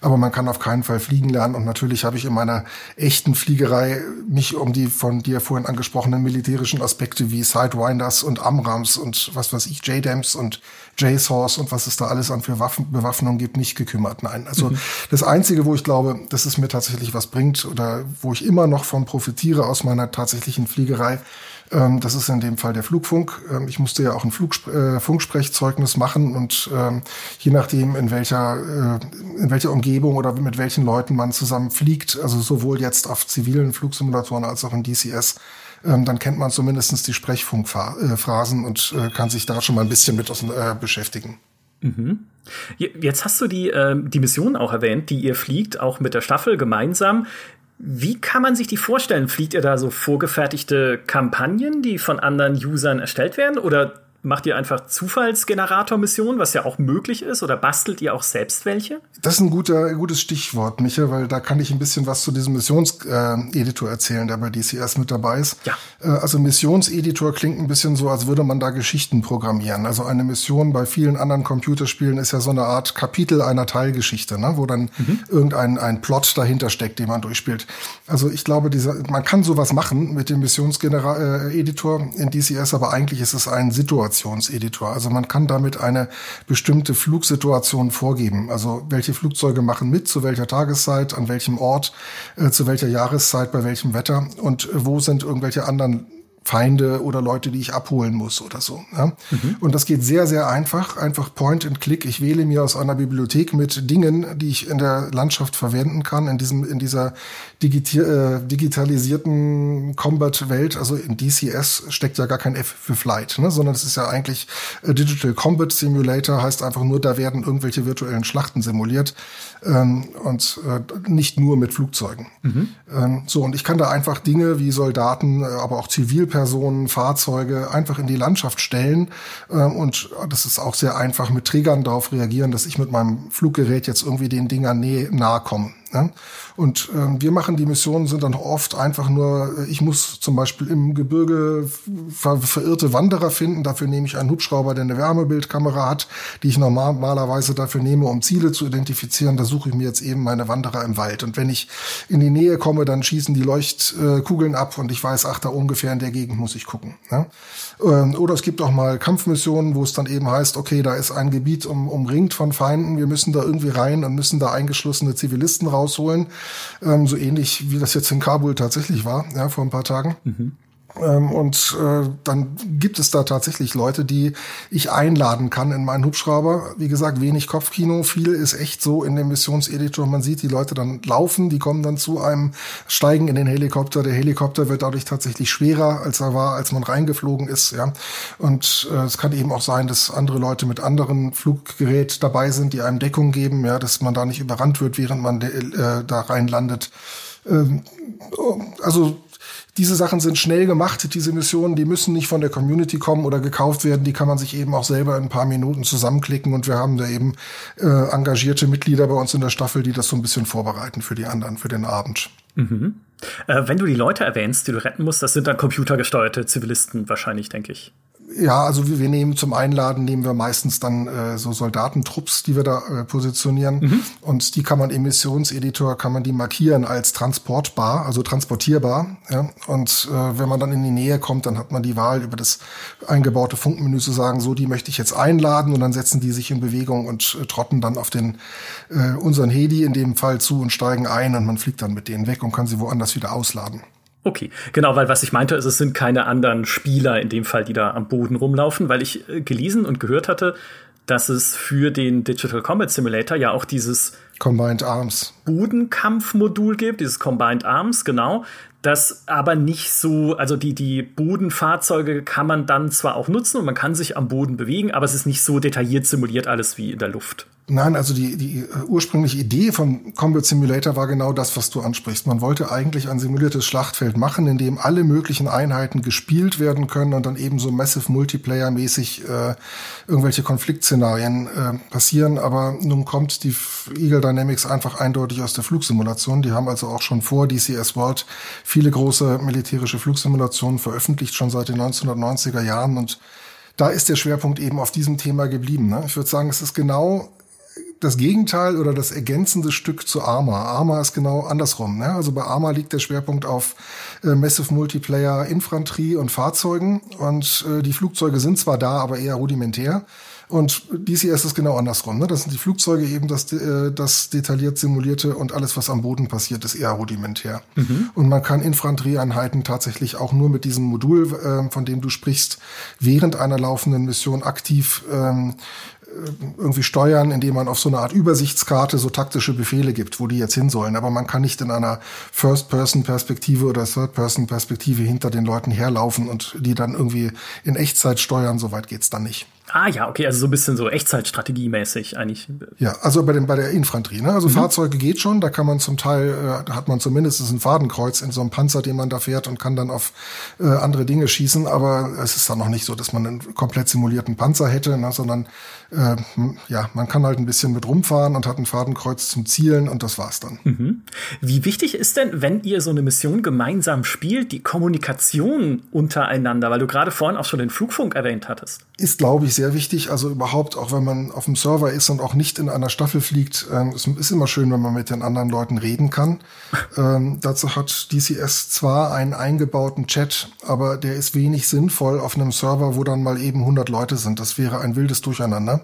aber man kann auf keinen Fall fliegen lernen. Und natürlich habe ich in meiner echten Fliegerei mich um die von dir vorhin angesprochenen militärischen Aspekte wie Sidewinders und Amrams und was weiß ich, JDAMs und JSORs und was es da alles an für Waffen, Bewaffnung gibt, nicht gekümmert. Nein, also mhm. das Einzige, wo ich glaube, dass es mir tatsächlich was bringt oder wo ich immer noch von profitiere aus meiner tatsächlichen Fliegerei, ähm, das ist in dem Fall der Flugfunk. Ähm, ich musste ja auch ein Flug, äh, Funksprechzeugnis machen und ähm, je nachdem, in welcher, äh, in welcher Umgebung oder mit welchen Leuten man zusammen fliegt, also sowohl jetzt auf zivilen Flugsimulatoren als auch in DCS, ähm, dann kennt man zumindest die Sprechfunkphrasen und äh, kann sich da schon mal ein bisschen mit äh, beschäftigen. Mhm. Jetzt hast du die, äh, die Mission auch erwähnt, die ihr fliegt, auch mit der Staffel gemeinsam. Wie kann man sich die vorstellen? Fliegt ihr da so vorgefertigte Kampagnen, die von anderen Usern erstellt werden? Oder Macht ihr einfach Zufallsgenerator-Missionen, was ja auch möglich ist, oder bastelt ihr auch selbst welche? Das ist ein guter, gutes Stichwort, Micha, weil da kann ich ein bisschen was zu diesem Missionseditor erzählen, der bei DCS mit dabei ist. Ja. Äh, also Missionseditor klingt ein bisschen so, als würde man da Geschichten programmieren. Also eine Mission bei vielen anderen Computerspielen ist ja so eine Art Kapitel einer Teilgeschichte, ne? wo dann mhm. irgendein ein Plot dahinter steckt, den man durchspielt. Also ich glaube, dieser, man kann sowas machen mit dem Missionseditor in DCS, aber eigentlich ist es ein Situation Situationseditor. Also man kann damit eine bestimmte Flugsituation vorgeben. Also welche Flugzeuge machen mit, zu welcher Tageszeit, an welchem Ort, äh, zu welcher Jahreszeit, bei welchem Wetter und wo sind irgendwelche anderen Feinde oder Leute, die ich abholen muss oder so. Ja? Mhm. Und das geht sehr, sehr einfach. Einfach Point and Click. Ich wähle mir aus einer Bibliothek mit Dingen, die ich in der Landschaft verwenden kann, in diesem, in dieser digiti äh, digitalisierten Combat-Welt. Also in DCS steckt ja gar kein F für Flight, ne? sondern es ist ja eigentlich äh, Digital Combat Simulator, heißt einfach nur, da werden irgendwelche virtuellen Schlachten simuliert ähm, und äh, nicht nur mit Flugzeugen. Mhm. Ähm, so, und ich kann da einfach Dinge wie Soldaten, äh, aber auch Zivilpersonen Zielpersonen, Fahrzeuge einfach in die Landschaft stellen. Ähm, und das ist auch sehr einfach mit Triggern darauf reagieren, dass ich mit meinem Fluggerät jetzt irgendwie den Dingern nahe komme. Ne? Und ähm, wir machen die Missionen sind dann oft einfach nur, äh, ich muss zum Beispiel im Gebirge ver verirrte Wanderer finden. Dafür nehme ich einen Hubschrauber, der eine Wärmebildkamera hat, die ich normalerweise dafür nehme, um Ziele zu identifizieren. Da suche ich mir jetzt eben meine Wanderer im Wald. Und wenn ich in die Nähe komme, dann schießen die Leuchtkugeln ab und ich weiß, ach, da ungefähr in der Gegend muss ich gucken. Ne? Ähm, oder es gibt auch mal Kampfmissionen, wo es dann eben heißt, okay, da ist ein Gebiet um, umringt von Feinden, wir müssen da irgendwie rein und müssen da eingeschlossene Zivilisten rausholen. Ähm, so ähnlich wie das jetzt in Kabul tatsächlich war, ja, vor ein paar Tagen. Mhm. Ähm, und äh, dann gibt es da tatsächlich Leute, die ich einladen kann in meinen Hubschrauber. Wie gesagt, wenig Kopfkino, viel ist echt so in dem Missionseditor. Man sieht die Leute dann laufen, die kommen dann zu einem, steigen in den Helikopter. Der Helikopter wird dadurch tatsächlich schwerer, als er war, als man reingeflogen ist. Ja, und äh, es kann eben auch sein, dass andere Leute mit anderen Fluggerät dabei sind, die einem Deckung geben, ja, dass man da nicht überrannt wird, während man äh, da reinlandet. Ähm, also diese Sachen sind schnell gemacht, diese Missionen, die müssen nicht von der Community kommen oder gekauft werden, die kann man sich eben auch selber in ein paar Minuten zusammenklicken und wir haben da eben äh, engagierte Mitglieder bei uns in der Staffel, die das so ein bisschen vorbereiten für die anderen, für den Abend. Mhm. Äh, wenn du die Leute erwähnst, die du retten musst, das sind dann computergesteuerte Zivilisten wahrscheinlich, denke ich. Ja, also wir, wir nehmen zum Einladen nehmen wir meistens dann äh, so Soldatentrupps, die wir da äh, positionieren mhm. und die kann man im Missionseditor kann man die markieren als transportbar, also transportierbar. Ja? Und äh, wenn man dann in die Nähe kommt, dann hat man die Wahl über das eingebaute Funkmenü zu sagen, so die möchte ich jetzt einladen und dann setzen die sich in Bewegung und äh, trotten dann auf den äh, unseren Hedi in dem Fall zu und steigen ein und man fliegt dann mit denen weg und kann sie woanders wieder ausladen. Okay, genau, weil was ich meinte, ist, es sind keine anderen Spieler in dem Fall, die da am Boden rumlaufen, weil ich äh, gelesen und gehört hatte, dass es für den Digital Combat Simulator ja auch dieses Combined Arms Bodenkampfmodul gibt, dieses Combined Arms, genau. Das aber nicht so, also die, die Bodenfahrzeuge kann man dann zwar auch nutzen und man kann sich am Boden bewegen, aber es ist nicht so detailliert simuliert alles wie in der Luft. Nein, also die, die äh, ursprüngliche Idee vom Combat Simulator war genau das, was du ansprichst. Man wollte eigentlich ein simuliertes Schlachtfeld machen, in dem alle möglichen Einheiten gespielt werden können und dann eben so Massive Multiplayer-mäßig äh, irgendwelche Konfliktszenarien äh, passieren. Aber nun kommt die Eagle Dynamics einfach eindeutig aus der Flugsimulation. Die haben also auch schon vor DCS World viele große militärische Flugsimulationen veröffentlicht, schon seit den 1990er Jahren und da ist der Schwerpunkt eben auf diesem Thema geblieben. Ne? Ich würde sagen, es ist genau das Gegenteil oder das ergänzende Stück zu Arma. Arma ist genau andersrum. Ne? Also bei Arma liegt der Schwerpunkt auf äh, Massive Multiplayer, Infanterie und Fahrzeugen. Und äh, die Flugzeuge sind zwar da, aber eher rudimentär. Und DCS ist genau andersrum. Ne? Das sind die Flugzeuge eben das, äh, das detailliert simulierte und alles, was am Boden passiert, ist eher rudimentär. Mhm. Und man kann Infanterieeinheiten tatsächlich auch nur mit diesem Modul, äh, von dem du sprichst, während einer laufenden Mission aktiv ähm, irgendwie steuern, indem man auf so eine Art Übersichtskarte so taktische Befehle gibt, wo die jetzt hin sollen. Aber man kann nicht in einer First-Person-Perspektive oder Third-Person-Perspektive hinter den Leuten herlaufen und die dann irgendwie in Echtzeit steuern. Soweit geht's dann nicht. Ah ja, okay, also so ein bisschen so Echtzeitstrategie-mäßig eigentlich. Ja, also bei, dem, bei der Infanterie. Ne? Also mhm. Fahrzeuge geht schon, da kann man zum Teil, äh, da hat man zumindest ein Fadenkreuz in so einem Panzer, den man da fährt und kann dann auf äh, andere Dinge schießen, aber es ist dann noch nicht so, dass man einen komplett simulierten Panzer hätte, ne? sondern äh, ja, man kann halt ein bisschen mit rumfahren und hat ein Fadenkreuz zum Zielen und das war's dann. Mhm. Wie wichtig ist denn, wenn ihr so eine Mission gemeinsam spielt, die Kommunikation untereinander, weil du gerade vorhin auch schon den Flugfunk erwähnt hattest? Ist, glaube ich, sehr wichtig. Also überhaupt, auch wenn man auf dem Server ist und auch nicht in einer Staffel fliegt, ähm, es ist immer schön, wenn man mit den anderen Leuten reden kann. [laughs] ähm, dazu hat DCS zwar einen eingebauten Chat, aber der ist wenig sinnvoll auf einem Server, wo dann mal eben 100 Leute sind. Das wäre ein wildes Durcheinander.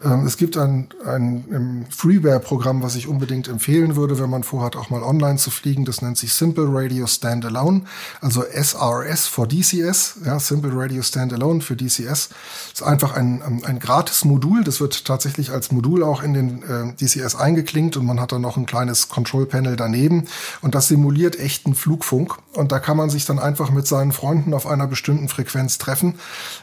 es gibt ein, ein Freeware-Programm, was ich unbedingt empfehlen würde, wenn man vorhat, auch mal online zu fliegen. Das nennt sich Simple Radio Standalone, also SRS for DCS, ja, Simple Radio Standalone für DCS. ist einfach ein, ähm, ein gratis Modul. Das wird tatsächlich als Modul auch in den äh, DCS eingeklinkt und man hat dann noch ein kleines Control-Panel daneben und das simuliert echten Flugfunk. Und da kann man sich dann einfach mit seinen Freunden auf einer bestimmten Frequenz treffen,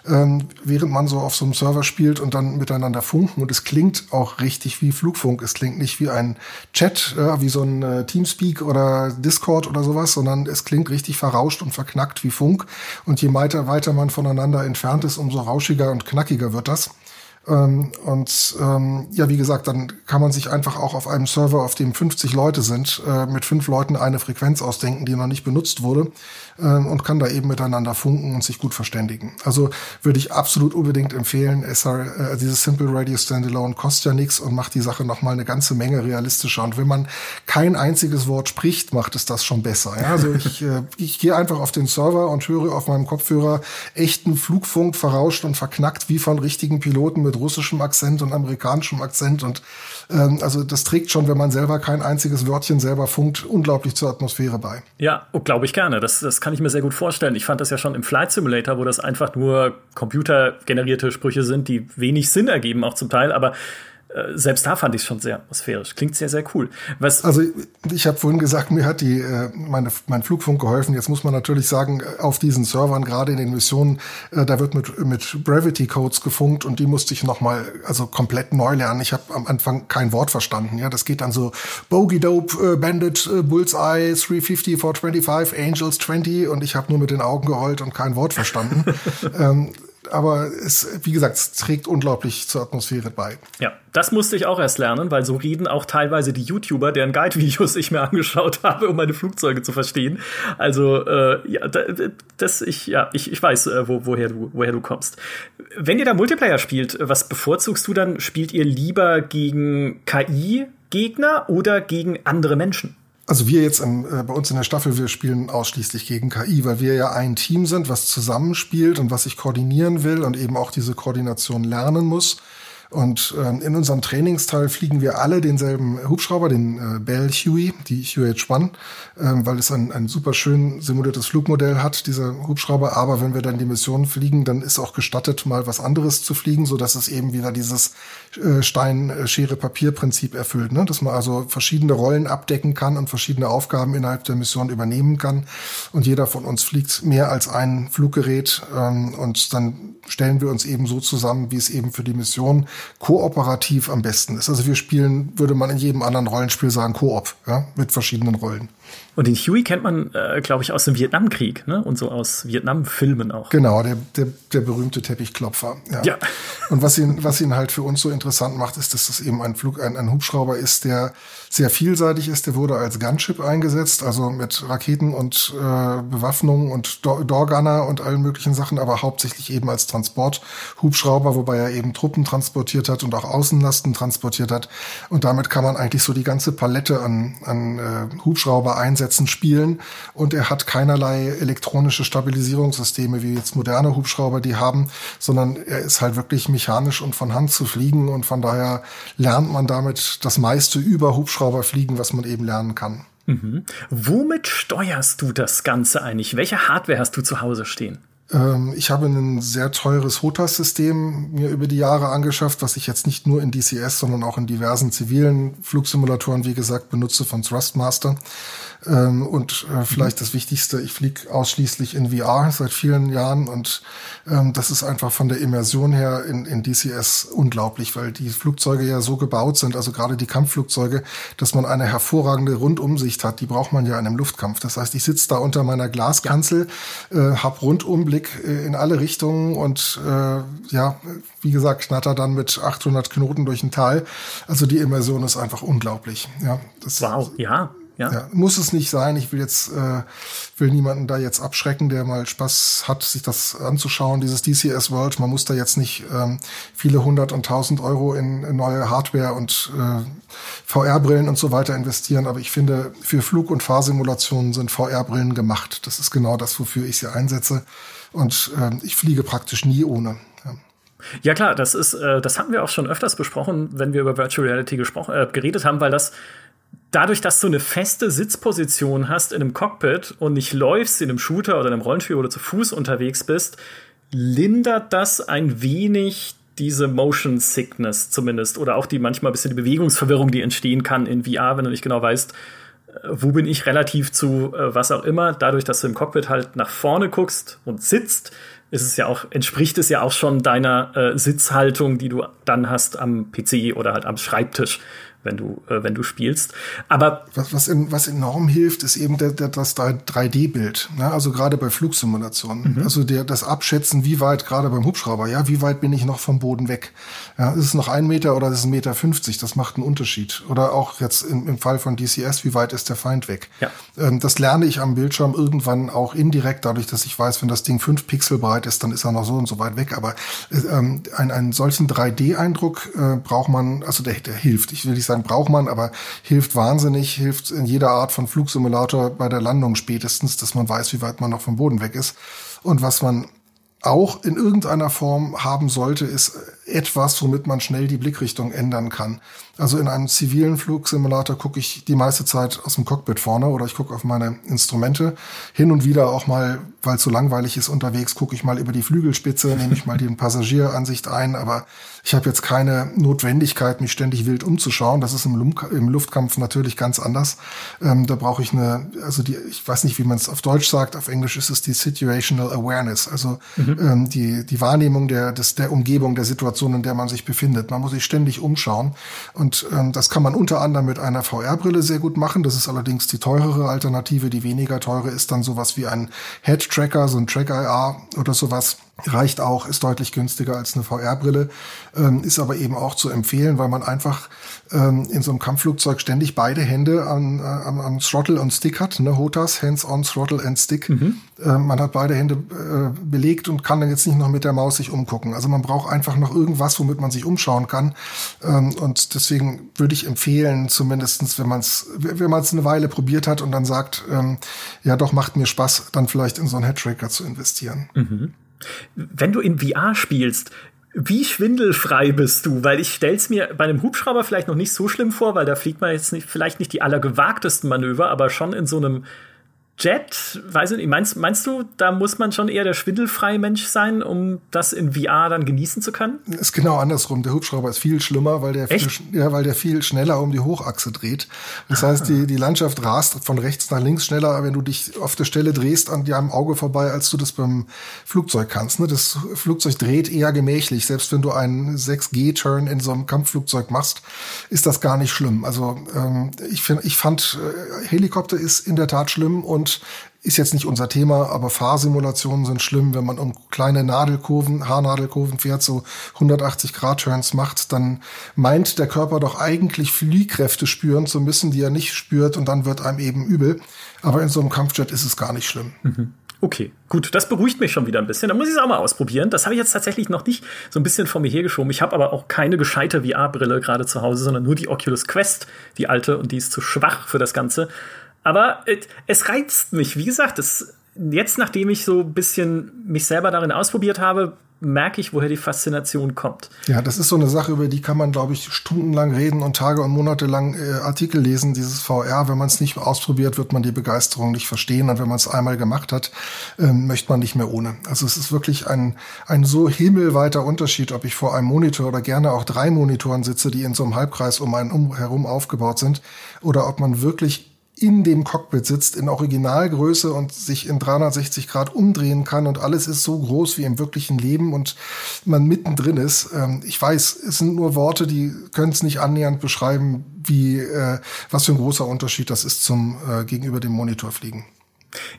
ähm, während man so auf so einem Server spielt und dann miteinander funkt funken und es klingt auch richtig wie Flugfunk. Es klingt nicht wie ein Chat, äh, wie so ein äh, Teamspeak oder Discord oder sowas, sondern es klingt richtig verrauscht und verknackt wie Funk. Und je weiter, weiter man voneinander entfernt ist, umso rauschiger und knackiger wird das. Ähm, und ähm, ja, wie gesagt, dann kann man sich einfach auch auf einem Server, auf dem 50 Leute sind, äh, mit fünf Leuten eine Frequenz ausdenken, die noch nicht benutzt wurde ähm, und kann da eben miteinander funken und sich gut verständigen. Also würde ich absolut unbedingt empfehlen. SR, äh, dieses Simple Radio Standalone kostet ja nichts und macht die Sache noch mal eine ganze Menge realistischer. Und wenn man kein einziges Wort spricht, macht es das schon besser. Ja? Also ich, äh, ich gehe einfach auf den Server und höre auf meinem Kopfhörer echten Flugfunk verrauscht und verknackt wie von richtigen Piloten mit russischem Akzent und amerikanischem Akzent und ähm, also das trägt schon, wenn man selber kein einziges Wörtchen selber funkt, unglaublich zur Atmosphäre bei. Ja, oh, glaube ich gerne. Das, das kann ich mir sehr gut vorstellen. Ich fand das ja schon im Flight Simulator, wo das einfach nur computergenerierte Sprüche sind, die wenig Sinn ergeben, auch zum Teil, aber selbst da fand ich es schon sehr atmosphärisch. Klingt sehr, sehr cool. Was also ich habe vorhin gesagt, mir hat die äh, meine, mein Flugfunk geholfen. Jetzt muss man natürlich sagen, auf diesen Servern, gerade in den Missionen, äh, da wird mit, mit Brevity Codes gefunkt und die musste ich noch mal also komplett neu lernen. Ich habe am Anfang kein Wort verstanden. Ja, das geht dann so Bogey Dope, äh, Bandit, äh, Bullseye, 350, 425, Angels 20 und ich habe nur mit den Augen geheult und kein Wort verstanden. [laughs] ähm, aber es, wie gesagt, es trägt unglaublich zur Atmosphäre bei. Ja, das musste ich auch erst lernen, weil so reden auch teilweise die YouTuber, deren Guide-Videos ich mir [laughs] angeschaut habe, um meine Flugzeuge zu verstehen. Also äh, ja, das ich ja ich, ich weiß, äh, wo, woher du woher du kommst. Wenn ihr da Multiplayer spielt, was bevorzugst du dann? Spielt ihr lieber gegen KI-Gegner oder gegen andere Menschen? Also wir jetzt im, äh, bei uns in der Staffel, wir spielen ausschließlich gegen KI, weil wir ja ein Team sind, was zusammenspielt und was sich koordinieren will und eben auch diese Koordination lernen muss. Und ähm, in unserem Trainingsteil fliegen wir alle denselben Hubschrauber, den äh, Bell Huey, die UH-1, ähm, weil es ein, ein super schön simuliertes Flugmodell hat, dieser Hubschrauber. Aber wenn wir dann die Mission fliegen, dann ist auch gestattet, mal was anderes zu fliegen, so dass es eben wieder dieses äh, Stein-Schere-Papier-Prinzip erfüllt, ne? dass man also verschiedene Rollen abdecken kann und verschiedene Aufgaben innerhalb der Mission übernehmen kann. Und jeder von uns fliegt mehr als ein Fluggerät ähm, und dann stellen wir uns eben so zusammen, wie es eben für die Mission kooperativ am besten ist. Also wir spielen, würde man in jedem anderen Rollenspiel sagen, Koop, ja, mit verschiedenen Rollen. Und den Huey kennt man, äh, glaube ich, aus dem Vietnamkrieg, ne? Und so aus Vietnam-Filmen auch. Genau, der, der, der berühmte Teppichklopfer. Ja. ja. Und was ihn, was ihn halt für uns so interessant macht, ist, dass das eben ein Flug, ein, ein Hubschrauber ist, der sehr vielseitig ist. Der wurde als Gunship eingesetzt, also mit Raketen und äh, Bewaffnung und Doorgunner und allen möglichen Sachen, aber hauptsächlich eben als Transporthubschrauber, wobei er eben Truppen transportiert hat und auch Außenlasten transportiert hat. Und damit kann man eigentlich so die ganze Palette an, an äh, Hubschrauber Einsätzen spielen. Und er hat keinerlei elektronische Stabilisierungssysteme, wie jetzt moderne Hubschrauber die haben, sondern er ist halt wirklich mechanisch und von Hand zu fliegen. Und von daher lernt man damit das meiste über Hubschrauber fliegen, was man eben lernen kann. Mhm. Womit steuerst du das Ganze eigentlich? Welche Hardware hast du zu Hause stehen? Ähm, ich habe ein sehr teures HOTAS-System mir über die Jahre angeschafft, was ich jetzt nicht nur in DCS, sondern auch in diversen zivilen Flugsimulatoren, wie gesagt, benutze von Thrustmaster. Ähm, und äh, vielleicht das Wichtigste, ich fliege ausschließlich in VR seit vielen Jahren und ähm, das ist einfach von der Immersion her in, in DCS unglaublich, weil die Flugzeuge ja so gebaut sind, also gerade die Kampfflugzeuge, dass man eine hervorragende Rundumsicht hat. Die braucht man ja in einem Luftkampf. Das heißt, ich sitze da unter meiner Glaskanzel, äh, habe Rundumblick äh, in alle Richtungen und äh, ja, wie gesagt, knatter dann mit 800 Knoten durch ein Tal. Also die Immersion ist einfach unglaublich. Ja, das wow, ja. Ja? ja? muss es nicht sein. Ich will jetzt äh, will niemanden da jetzt abschrecken, der mal Spaß hat, sich das anzuschauen. Dieses DCS World, man muss da jetzt nicht ähm, viele hundert und tausend Euro in, in neue Hardware und äh, VR-Brillen und so weiter investieren. Aber ich finde, für Flug- und Fahrsimulationen sind VR-Brillen gemacht. Das ist genau das, wofür ich sie einsetze. Und äh, ich fliege praktisch nie ohne. Ja. Ja klar, das ist, äh, das hatten wir auch schon öfters besprochen, wenn wir über Virtual Reality gesprochen, äh, geredet haben, weil das dadurch, dass du eine feste Sitzposition hast in einem Cockpit und nicht läufst in einem Shooter oder einem Rollenspiel oder zu Fuß unterwegs bist, lindert das ein wenig diese Motion Sickness zumindest oder auch die manchmal ein bisschen die Bewegungsverwirrung, die entstehen kann in VR, wenn du nicht genau weißt, wo bin ich relativ zu äh, was auch immer, dadurch, dass du im Cockpit halt nach vorne guckst und sitzt, ist es ja auch, entspricht es ja auch schon deiner äh, Sitzhaltung, die du dann hast am PC oder halt am Schreibtisch wenn du, äh, wenn du spielst. Aber was, was, in, was enorm hilft, ist eben der, der, das 3D-Bild. Ne? Also gerade bei Flugsimulationen. Mhm. Also der, das Abschätzen, wie weit, gerade beim Hubschrauber, ja, wie weit bin ich noch vom Boden weg? Ja, ist es noch ein Meter oder ist es ein Meter fünfzig? Das macht einen Unterschied. Oder auch jetzt im, im Fall von DCS, wie weit ist der Feind weg? Ja. Ähm, das lerne ich am Bildschirm irgendwann auch indirekt, dadurch, dass ich weiß, wenn das Ding fünf Pixel breit ist, dann ist er noch so und so weit weg. Aber äh, ähm, ein, einen solchen 3D-Eindruck äh, braucht man, also der, der hilft. Ich will nicht sagen, sagen, braucht man, aber hilft wahnsinnig, hilft in jeder Art von Flugsimulator bei der Landung spätestens, dass man weiß, wie weit man noch vom Boden weg ist. Und was man auch in irgendeiner Form haben sollte, ist etwas, womit man schnell die Blickrichtung ändern kann. Also in einem zivilen Flugsimulator gucke ich die meiste Zeit aus dem Cockpit vorne oder ich gucke auf meine Instrumente. Hin und wieder auch mal, weil es so langweilig ist unterwegs, gucke ich mal über die Flügelspitze, nehme ich mal die Passagieransicht ein. Aber ich habe jetzt keine Notwendigkeit, mich ständig wild umzuschauen. Das ist im, Lum im Luftkampf natürlich ganz anders. Ähm, da brauche ich eine, also die, ich weiß nicht, wie man es auf Deutsch sagt. Auf Englisch ist es die Situational Awareness, also mhm. ähm, die die Wahrnehmung der des, der Umgebung, der Situation, in der man sich befindet. Man muss sich ständig umschauen und und ähm, das kann man unter anderem mit einer VR-Brille sehr gut machen. Das ist allerdings die teurere Alternative. Die weniger teure ist dann sowas wie ein Head-Tracker, so ein Track-IR oder sowas reicht auch, ist deutlich günstiger als eine VR-Brille, ähm, ist aber eben auch zu empfehlen, weil man einfach ähm, in so einem Kampfflugzeug ständig beide Hände an, äh, am, am Throttle und Stick hat, ne, HOTAS, Hands-on Throttle and Stick. Mhm. Ähm, man hat beide Hände äh, belegt und kann dann jetzt nicht noch mit der Maus sich umgucken. Also man braucht einfach noch irgendwas, womit man sich umschauen kann. Ähm, und deswegen würde ich empfehlen, zumindestens, wenn man es wenn man es eine Weile probiert hat und dann sagt, ähm, ja doch, macht mir Spaß, dann vielleicht in so einen Headtracker zu investieren. Mhm. Wenn du in VR spielst, wie schwindelfrei bist du? Weil ich stell's mir bei einem Hubschrauber vielleicht noch nicht so schlimm vor, weil da fliegt man jetzt nicht, vielleicht nicht die allergewagtesten Manöver, aber schon in so einem Jet, weiß ich nicht, meinst, meinst du, da muss man schon eher der schwindelfreie Mensch sein, um das in VR dann genießen zu können? Ist genau andersrum. Der Hubschrauber ist viel schlimmer, weil der, viel, ja, weil der viel schneller um die Hochachse dreht. Das ah. heißt, die, die Landschaft rast von rechts nach links schneller, wenn du dich auf der Stelle drehst, an dir am Auge vorbei, als du das beim Flugzeug kannst. Ne? Das Flugzeug dreht eher gemächlich. Selbst wenn du einen 6G-Turn in so einem Kampfflugzeug machst, ist das gar nicht schlimm. Also ähm, ich, find, ich fand, äh, Helikopter ist in der Tat schlimm und und ist jetzt nicht unser Thema, aber Fahrsimulationen sind schlimm. Wenn man um kleine Nadelkurven, Haarnadelkurven fährt, so 180 Grad Turns macht, dann meint der Körper doch eigentlich Fliehkräfte spüren zu müssen, die er nicht spürt und dann wird einem eben übel. Aber in so einem Kampfjet ist es gar nicht schlimm. Mhm. Okay, gut, das beruhigt mich schon wieder ein bisschen. Da muss ich es auch mal ausprobieren. Das habe ich jetzt tatsächlich noch nicht so ein bisschen vor mir hergeschoben. Ich habe aber auch keine gescheite VR-Brille gerade zu Hause, sondern nur die Oculus Quest, die alte, und die ist zu schwach für das Ganze. Aber es reizt mich. Wie gesagt, es, jetzt, nachdem ich so ein bisschen mich selber darin ausprobiert habe, merke ich, woher die Faszination kommt. Ja, das ist so eine Sache, über die kann man, glaube ich, stundenlang reden und Tage und Monate lang äh, Artikel lesen, dieses VR. Wenn man es nicht ausprobiert, wird man die Begeisterung nicht verstehen. Und wenn man es einmal gemacht hat, äh, möchte man nicht mehr ohne. Also es ist wirklich ein, ein so himmelweiter Unterschied, ob ich vor einem Monitor oder gerne auch drei Monitoren sitze, die in so einem Halbkreis um einen herum aufgebaut sind, oder ob man wirklich in dem Cockpit sitzt, in Originalgröße und sich in 360 Grad umdrehen kann und alles ist so groß wie im wirklichen Leben und man mittendrin ist. Ähm, ich weiß, es sind nur Worte, die können es nicht annähernd beschreiben, wie äh, was für ein großer Unterschied das ist zum äh, gegenüber dem Monitorfliegen.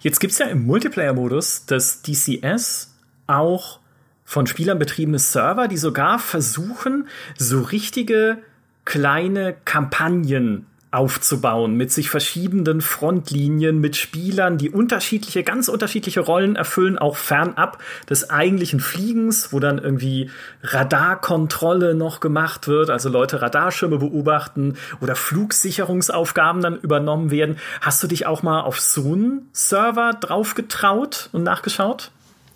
Jetzt gibt's ja im Multiplayer-Modus das DCS auch von Spielern betriebene Server, die sogar versuchen, so richtige kleine Kampagnen aufzubauen mit sich verschiebenden Frontlinien, mit Spielern, die unterschiedliche, ganz unterschiedliche Rollen erfüllen, auch fernab des eigentlichen Fliegens, wo dann irgendwie Radarkontrolle noch gemacht wird, also Leute Radarschirme beobachten oder Flugsicherungsaufgaben dann übernommen werden. Hast du dich auch mal auf so einen Server drauf getraut und nachgeschaut?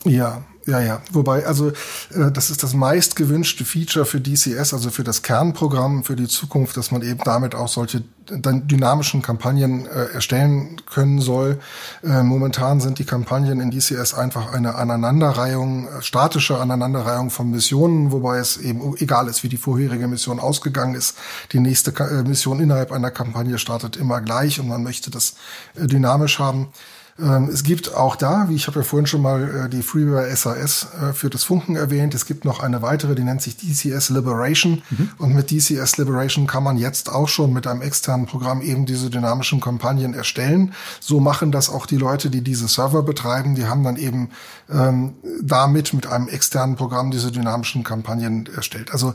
Ja, Ja, ja. Wobei, also äh, das ist das meist gewünschte Feature für DCS, also für das Kernprogramm, für die Zukunft, dass man eben damit auch solche dynamischen Kampagnen äh, erstellen können soll. Äh, momentan sind die Kampagnen in DCS einfach eine Aneinanderreihung, äh, statische Aneinanderreihung von Missionen, wobei es eben egal ist, wie die vorherige Mission ausgegangen ist. Die nächste Ka äh, Mission innerhalb einer Kampagne startet immer gleich und man möchte das äh, dynamisch haben. Ähm, es gibt auch da, wie ich habe ja vorhin schon mal äh, die Freeware SAS äh, für das Funken erwähnt, es gibt noch eine weitere, die nennt sich DCS Liberation. Mhm. Und mit DCS Liberation kann man jetzt auch schon mit einem externen Programm eben diese dynamischen Kampagnen erstellen. So machen das auch die Leute, die diese Server betreiben. Die haben dann eben ähm, damit mit einem externen Programm diese dynamischen Kampagnen erstellt. Also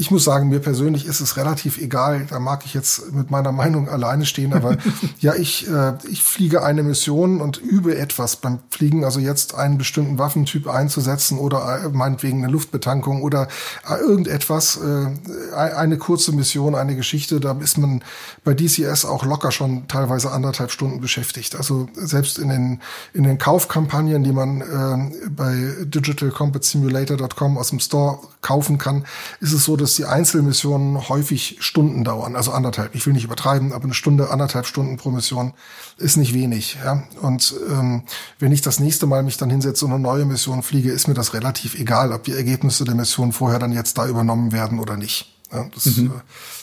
ich muss sagen, mir persönlich ist es relativ egal. Da mag ich jetzt mit meiner Meinung alleine stehen, aber [laughs] ja, ich, äh, ich fliege eine Mission und übe etwas beim Fliegen, also jetzt einen bestimmten Waffentyp einzusetzen oder äh, meinetwegen eine Luftbetankung oder äh, irgendetwas, äh, eine kurze Mission, eine Geschichte, da ist man bei DCS auch locker schon teilweise anderthalb Stunden beschäftigt. Also selbst in den, in den Kaufkampagnen, die man äh, bei digitalcombatsimulator.com aus dem Store kaufen kann, ist es so, dass dass die Einzelmissionen häufig Stunden dauern, also anderthalb. Ich will nicht übertreiben, aber eine Stunde, anderthalb Stunden pro Mission ist nicht wenig. Ja? Und ähm, wenn ich das nächste Mal mich dann hinsetze und eine neue Mission fliege, ist mir das relativ egal, ob die Ergebnisse der Mission vorher dann jetzt da übernommen werden oder nicht. Ja, das, mhm. äh,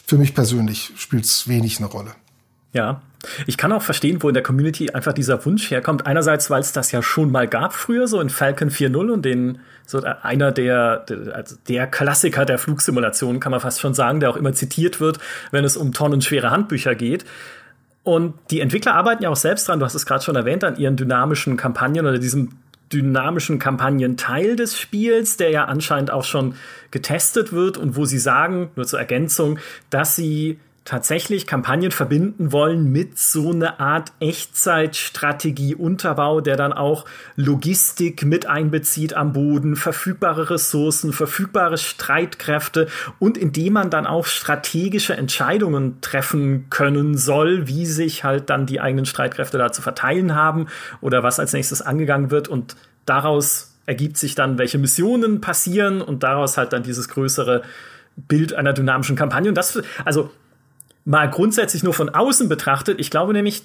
für mich persönlich spielt es wenig eine Rolle. Ja, ich kann auch verstehen, wo in der Community einfach dieser Wunsch herkommt. Einerseits, weil es das ja schon mal gab früher, so in Falcon 4.0 und den, so einer der, der, also der Klassiker der Flugsimulation, kann man fast schon sagen, der auch immer zitiert wird, wenn es um tonnenschwere Handbücher geht. Und die Entwickler arbeiten ja auch selbst dran, du hast es gerade schon erwähnt, an ihren dynamischen Kampagnen oder diesem dynamischen Kampagnenteil des Spiels, der ja anscheinend auch schon getestet wird und wo sie sagen, nur zur Ergänzung, dass sie tatsächlich Kampagnen verbinden wollen mit so einer Art Echtzeitstrategie-Unterbau, der dann auch Logistik mit einbezieht am Boden, verfügbare Ressourcen, verfügbare Streitkräfte und indem man dann auch strategische Entscheidungen treffen können soll, wie sich halt dann die eigenen Streitkräfte da zu verteilen haben oder was als nächstes angegangen wird und daraus ergibt sich dann, welche Missionen passieren und daraus halt dann dieses größere Bild einer dynamischen Kampagne. Und das, also mal grundsätzlich nur von außen betrachtet, ich glaube nämlich,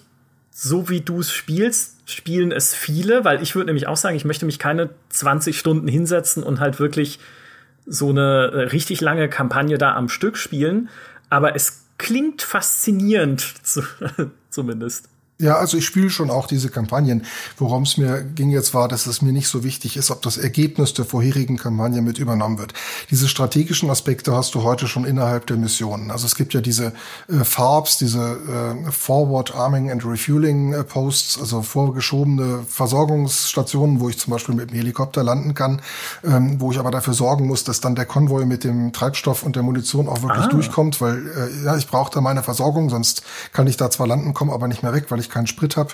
so wie du es spielst, spielen es viele, weil ich würde nämlich auch sagen, ich möchte mich keine 20 Stunden hinsetzen und halt wirklich so eine äh, richtig lange Kampagne da am Stück spielen. Aber es klingt faszinierend, [laughs] zumindest. Ja, also ich spiele schon auch diese Kampagnen. Worum es mir ging jetzt war, dass es mir nicht so wichtig ist, ob das Ergebnis der vorherigen Kampagne mit übernommen wird. Diese strategischen Aspekte hast du heute schon innerhalb der Missionen. Also es gibt ja diese äh, FARPs, diese äh, Forward Arming and Refueling äh, Posts, also vorgeschobene Versorgungsstationen, wo ich zum Beispiel mit dem Helikopter landen kann, ähm, wo ich aber dafür sorgen muss, dass dann der Konvoi mit dem Treibstoff und der Munition auch wirklich ah. durchkommt, weil äh, ja, ich brauche da meine Versorgung, sonst kann ich da zwar landen, komme aber nicht mehr weg, weil ich keinen Sprit habe.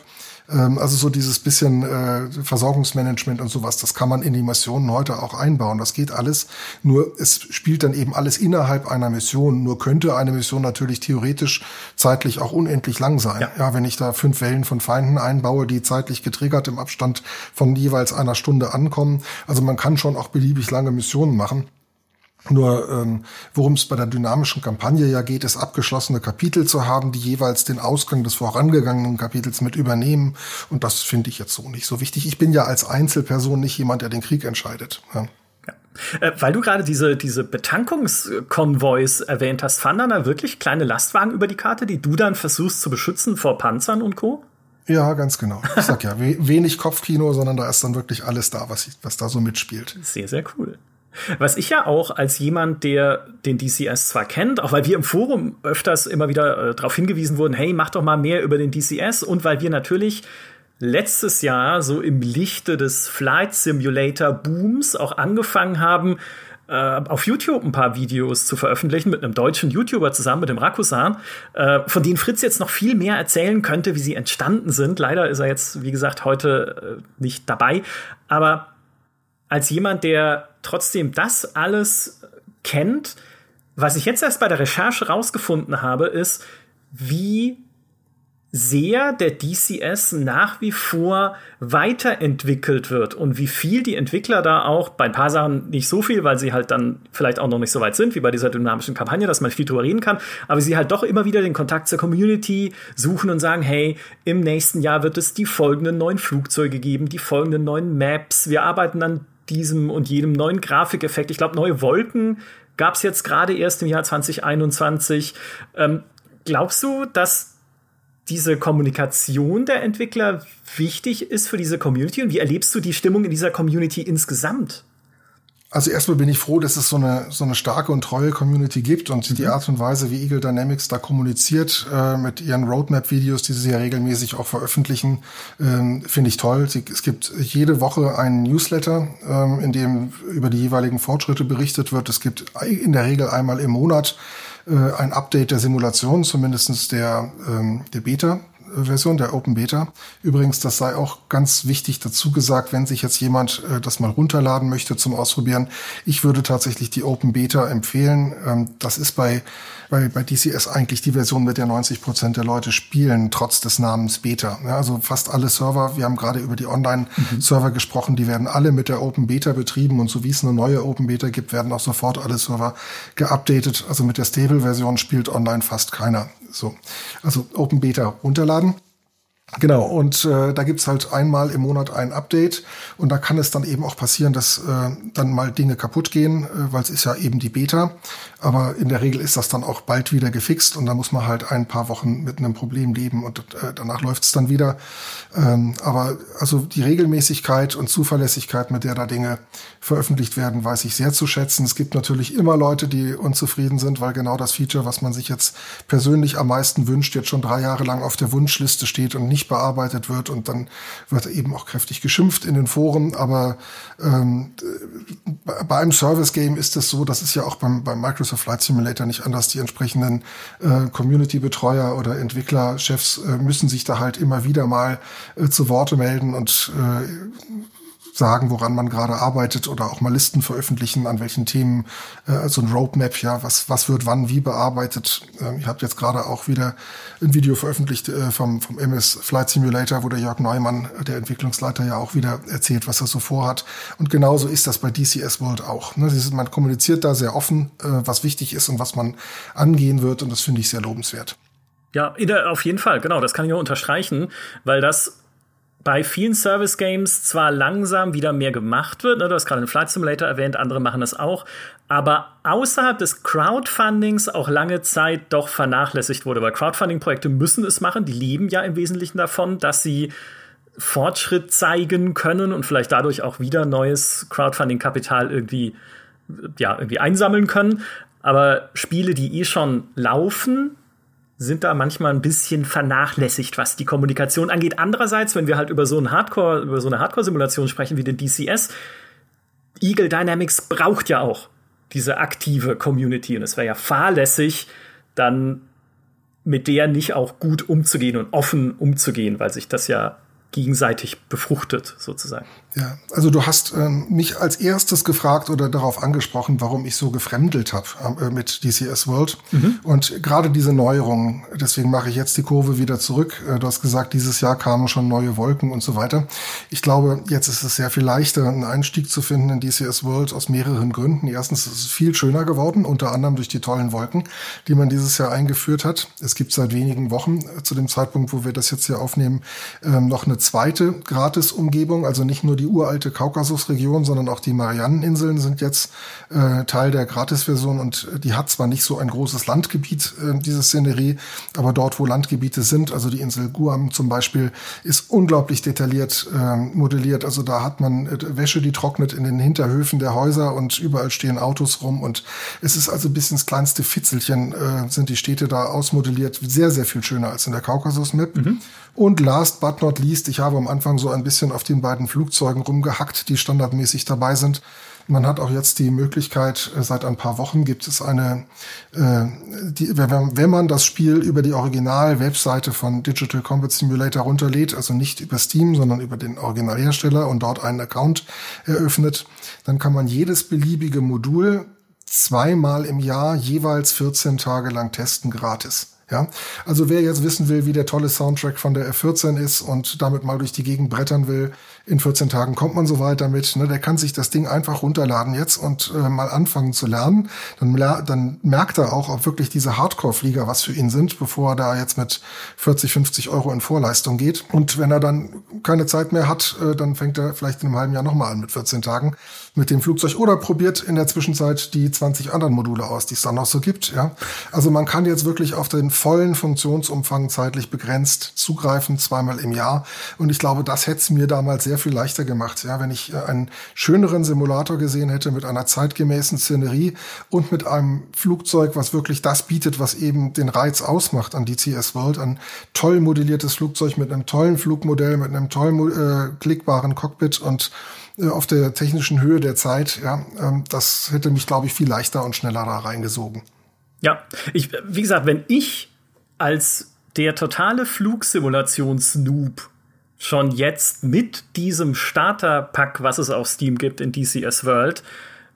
Ähm, also so dieses bisschen äh, Versorgungsmanagement und sowas, das kann man in die Missionen heute auch einbauen. Das geht alles. Nur es spielt dann eben alles innerhalb einer Mission. Nur könnte eine Mission natürlich theoretisch zeitlich auch unendlich lang sein. Ja, ja wenn ich da fünf Wellen von Feinden einbaue, die zeitlich getriggert im Abstand von jeweils einer Stunde ankommen. Also man kann schon auch beliebig lange Missionen machen. Nur ähm, worum es bei der dynamischen Kampagne ja geht, ist abgeschlossene Kapitel zu haben, die jeweils den Ausgang des vorangegangenen Kapitels mit übernehmen. Und das finde ich jetzt so nicht so wichtig. Ich bin ja als Einzelperson nicht jemand, der den Krieg entscheidet. Ja. Äh, weil du gerade diese, diese Betankungskonvois erwähnt hast, fahren dann da wirklich kleine Lastwagen über die Karte, die du dann versuchst zu beschützen vor Panzern und Co.? Ja, ganz genau. Ich sag ja, wenig Kopfkino, sondern da ist dann wirklich alles da, was, was da so mitspielt. Sehr, sehr cool. Was ich ja auch als jemand, der den DCS zwar kennt, auch weil wir im Forum öfters immer wieder äh, darauf hingewiesen wurden, hey, mach doch mal mehr über den DCS und weil wir natürlich letztes Jahr so im Lichte des Flight Simulator Booms auch angefangen haben, äh, auf YouTube ein paar Videos zu veröffentlichen mit einem deutschen YouTuber zusammen, mit dem Rakusan, äh, von denen Fritz jetzt noch viel mehr erzählen könnte, wie sie entstanden sind. Leider ist er jetzt, wie gesagt, heute äh, nicht dabei. Aber als jemand, der trotzdem das alles kennt, was ich jetzt erst bei der Recherche rausgefunden habe, ist, wie sehr der DCS nach wie vor weiterentwickelt wird und wie viel die Entwickler da auch, bei ein paar Sachen nicht so viel, weil sie halt dann vielleicht auch noch nicht so weit sind, wie bei dieser dynamischen Kampagne, dass man viel drüber reden kann, aber sie halt doch immer wieder den Kontakt zur Community suchen und sagen, hey, im nächsten Jahr wird es die folgenden neuen Flugzeuge geben, die folgenden neuen Maps, wir arbeiten an diesem und jedem neuen Grafikeffekt. Ich glaube, neue Wolken gab es jetzt gerade erst im Jahr 2021. Ähm, glaubst du, dass diese Kommunikation der Entwickler wichtig ist für diese Community und wie erlebst du die Stimmung in dieser Community insgesamt? Also erstmal bin ich froh, dass es so eine, so eine starke und treue Community gibt und mhm. die Art und Weise, wie Eagle Dynamics da kommuniziert äh, mit ihren Roadmap-Videos, die sie ja regelmäßig auch veröffentlichen, ähm, finde ich toll. Sie, es gibt jede Woche einen Newsletter, ähm, in dem über die jeweiligen Fortschritte berichtet wird. Es gibt in der Regel einmal im Monat äh, ein Update der Simulation, zumindestens der, ähm, der Beta. Version, der Open Beta. Übrigens, das sei auch ganz wichtig dazu gesagt, wenn sich jetzt jemand äh, das mal runterladen möchte zum Ausprobieren. Ich würde tatsächlich die Open Beta empfehlen. Ähm, das ist bei, bei, bei DCS eigentlich die Version, mit der 90 Prozent der Leute spielen, trotz des Namens Beta. Ja, also fast alle Server, wir haben gerade über die Online-Server mhm. gesprochen, die werden alle mit der Open Beta betrieben und so wie es eine neue Open Beta gibt, werden auch sofort alle Server geupdatet. Also mit der Stable-Version spielt online fast keiner. So, also Open Beta runterladen. Genau, und äh, da gibt's halt einmal im Monat ein Update und da kann es dann eben auch passieren, dass äh, dann mal Dinge kaputt gehen, äh, weil es ist ja eben die Beta. Aber in der Regel ist das dann auch bald wieder gefixt und da muss man halt ein paar Wochen mit einem Problem leben und äh, danach läuft's dann wieder. Ähm, aber also die Regelmäßigkeit und Zuverlässigkeit, mit der da Dinge veröffentlicht werden, weiß ich sehr zu schätzen. Es gibt natürlich immer Leute, die unzufrieden sind, weil genau das Feature, was man sich jetzt persönlich am meisten wünscht, jetzt schon drei Jahre lang auf der Wunschliste steht und nicht bearbeitet wird und dann wird eben auch kräftig geschimpft in den Foren. Aber ähm, bei einem Service-Game ist es so, das ist ja auch beim, beim Microsoft Flight Simulator nicht anders. Die entsprechenden äh, Community-Betreuer oder Entwicklerchefs äh, müssen sich da halt immer wieder mal äh, zu Worte melden und äh, sagen, woran man gerade arbeitet oder auch mal Listen veröffentlichen, an welchen Themen, äh, so ein Roadmap, ja, was, was wird wann wie bearbeitet. Ähm, ich habe jetzt gerade auch wieder ein Video veröffentlicht äh, vom, vom MS Flight Simulator, wo der Jörg Neumann, der Entwicklungsleiter, ja auch wieder erzählt, was er so vorhat. Und genauso ist das bei DCS World auch. Ne? Man kommuniziert da sehr offen, äh, was wichtig ist und was man angehen wird und das finde ich sehr lobenswert. Ja, auf jeden Fall, genau, das kann ich nur unterstreichen, weil das bei vielen Service Games zwar langsam wieder mehr gemacht wird, ne, du hast gerade den Flight Simulator erwähnt, andere machen das auch, aber außerhalb des Crowdfundings auch lange Zeit doch vernachlässigt wurde, weil Crowdfunding-Projekte müssen es machen, die leben ja im Wesentlichen davon, dass sie Fortschritt zeigen können und vielleicht dadurch auch wieder neues Crowdfunding-Kapital irgendwie, ja, irgendwie einsammeln können. Aber Spiele, die eh schon laufen, sind da manchmal ein bisschen vernachlässigt, was die Kommunikation angeht. Andererseits, wenn wir halt über so, ein Hardcore, über so eine Hardcore-Simulation sprechen wie den DCS, Eagle Dynamics braucht ja auch diese aktive Community und es wäre ja fahrlässig, dann mit der nicht auch gut umzugehen und offen umzugehen, weil sich das ja gegenseitig befruchtet, sozusagen. Ja, also du hast ähm, mich als erstes gefragt oder darauf angesprochen, warum ich so gefremdelt habe äh, mit DCS World. Mhm. Und gerade diese Neuerungen, deswegen mache ich jetzt die Kurve wieder zurück. Äh, du hast gesagt, dieses Jahr kamen schon neue Wolken und so weiter. Ich glaube, jetzt ist es sehr viel leichter, einen Einstieg zu finden in DCS World aus mehreren Gründen. Erstens ist es viel schöner geworden, unter anderem durch die tollen Wolken, die man dieses Jahr eingeführt hat. Es gibt seit wenigen Wochen, äh, zu dem Zeitpunkt, wo wir das jetzt hier aufnehmen, ähm, noch eine zweite Gratis-Umgebung, also nicht nur die uralte Kaukasusregion, sondern auch die Marianeninseln sind jetzt äh, Teil der Gratisversion und die hat zwar nicht so ein großes Landgebiet, äh, diese Szenerie, aber dort, wo Landgebiete sind, also die Insel Guam zum Beispiel, ist unglaublich detailliert äh, modelliert. Also da hat man äh, Wäsche, die trocknet in den Hinterhöfen der Häuser und überall stehen Autos rum und es ist also bis ins kleinste Fitzelchen äh, sind die Städte da ausmodelliert. Sehr, sehr viel schöner als in der Kaukasus-Map. Mhm. Und last but not least, ich habe am Anfang so ein bisschen auf den beiden Flugzeugen rumgehackt, die standardmäßig dabei sind. Man hat auch jetzt die Möglichkeit, äh, seit ein paar Wochen gibt es eine, äh, die, wenn man das Spiel über die Original-Webseite von Digital Combat Simulator runterlädt, also nicht über Steam, sondern über den Originalhersteller und dort einen Account eröffnet, dann kann man jedes beliebige Modul zweimal im Jahr jeweils 14 Tage lang testen gratis. Ja, also wer jetzt wissen will, wie der tolle Soundtrack von der F14 ist und damit mal durch die Gegend brettern will, in 14 Tagen kommt man so weit damit. Ne? Der kann sich das Ding einfach runterladen jetzt und äh, mal anfangen zu lernen. Dann, dann merkt er auch, ob wirklich diese Hardcore-Flieger was für ihn sind, bevor er da jetzt mit 40, 50 Euro in Vorleistung geht. Und wenn er dann keine Zeit mehr hat, äh, dann fängt er vielleicht in einem halben Jahr nochmal an mit 14 Tagen mit dem Flugzeug oder probiert in der Zwischenzeit die 20 anderen Module aus, die es dann noch so gibt. Ja, also man kann jetzt wirklich auf den vollen Funktionsumfang zeitlich begrenzt zugreifen, zweimal im Jahr. Und ich glaube, das hätte es mir damals sehr viel leichter gemacht. Ja, wenn ich äh, einen schöneren Simulator gesehen hätte mit einer zeitgemäßen Szenerie und mit einem Flugzeug, was wirklich das bietet, was eben den Reiz ausmacht an DCS World, ein toll modelliertes Flugzeug mit einem tollen Flugmodell, mit einem tollen äh, klickbaren Cockpit und äh, auf der technischen Höhe der Zeit, ja, ähm, das hätte mich, glaube ich, viel leichter und schneller da reingesogen. Ja, ich, wie gesagt, wenn ich als der totale Flugsimulations-Noob schon jetzt mit diesem Starterpack, was es auf Steam gibt in DCS World,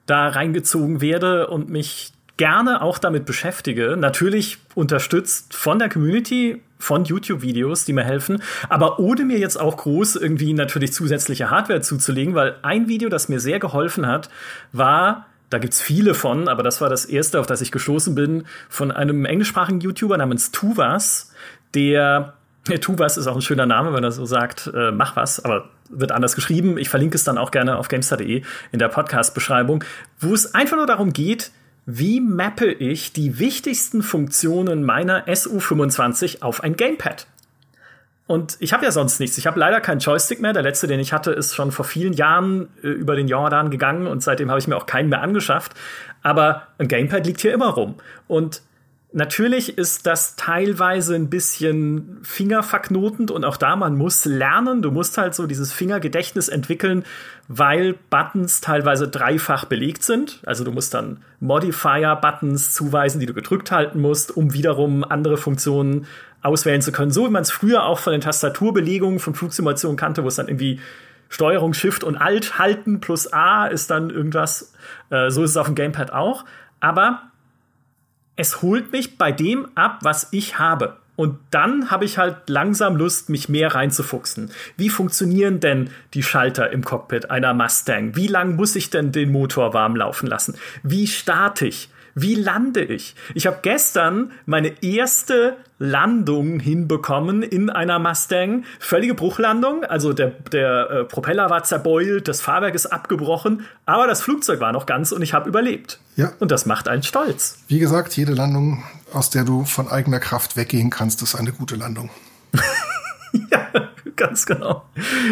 da reingezogen werde und mich gerne auch damit beschäftige. Natürlich unterstützt von der Community, von YouTube-Videos, die mir helfen, aber ohne mir jetzt auch groß irgendwie natürlich zusätzliche Hardware zuzulegen, weil ein Video, das mir sehr geholfen hat, war da gibt's viele von, aber das war das erste, auf das ich gestoßen bin, von einem englischsprachigen YouTuber namens Tuvas, der Tuvas ist auch ein schöner Name, wenn er so sagt, äh, mach was, aber wird anders geschrieben. Ich verlinke es dann auch gerne auf gamestar.de in der Podcast-Beschreibung, wo es einfach nur darum geht, wie mappe ich die wichtigsten Funktionen meiner SU25 auf ein Gamepad? Und ich habe ja sonst nichts. Ich habe leider keinen Joystick mehr. Der letzte, den ich hatte, ist schon vor vielen Jahren äh, über den Jordan gegangen und seitdem habe ich mir auch keinen mehr angeschafft. Aber ein Gamepad liegt hier immer rum. Und Natürlich ist das teilweise ein bisschen fingerverknotend und auch da, man muss lernen. Du musst halt so dieses Fingergedächtnis entwickeln, weil Buttons teilweise dreifach belegt sind. Also du musst dann Modifier-Buttons zuweisen, die du gedrückt halten musst, um wiederum andere Funktionen auswählen zu können. So wie man es früher auch von den Tastaturbelegungen von Flugsimulationen kannte, wo es dann irgendwie Steuerung, Shift und Alt halten plus A ist dann irgendwas. Äh, so ist es auf dem Gamepad auch. Aber es holt mich bei dem ab, was ich habe. Und dann habe ich halt langsam Lust, mich mehr reinzufuchsen. Wie funktionieren denn die Schalter im Cockpit einer Mustang? Wie lang muss ich denn den Motor warm laufen lassen? Wie starte ich? Wie lande ich? Ich habe gestern meine erste Landung hinbekommen in einer Mustang. Völlige Bruchlandung. Also der, der äh, Propeller war zerbeult, das Fahrwerk ist abgebrochen, aber das Flugzeug war noch ganz und ich habe überlebt. Ja. Und das macht einen stolz. Wie gesagt, jede Landung, aus der du von eigener Kraft weggehen kannst, ist eine gute Landung. [laughs] ja, ganz genau.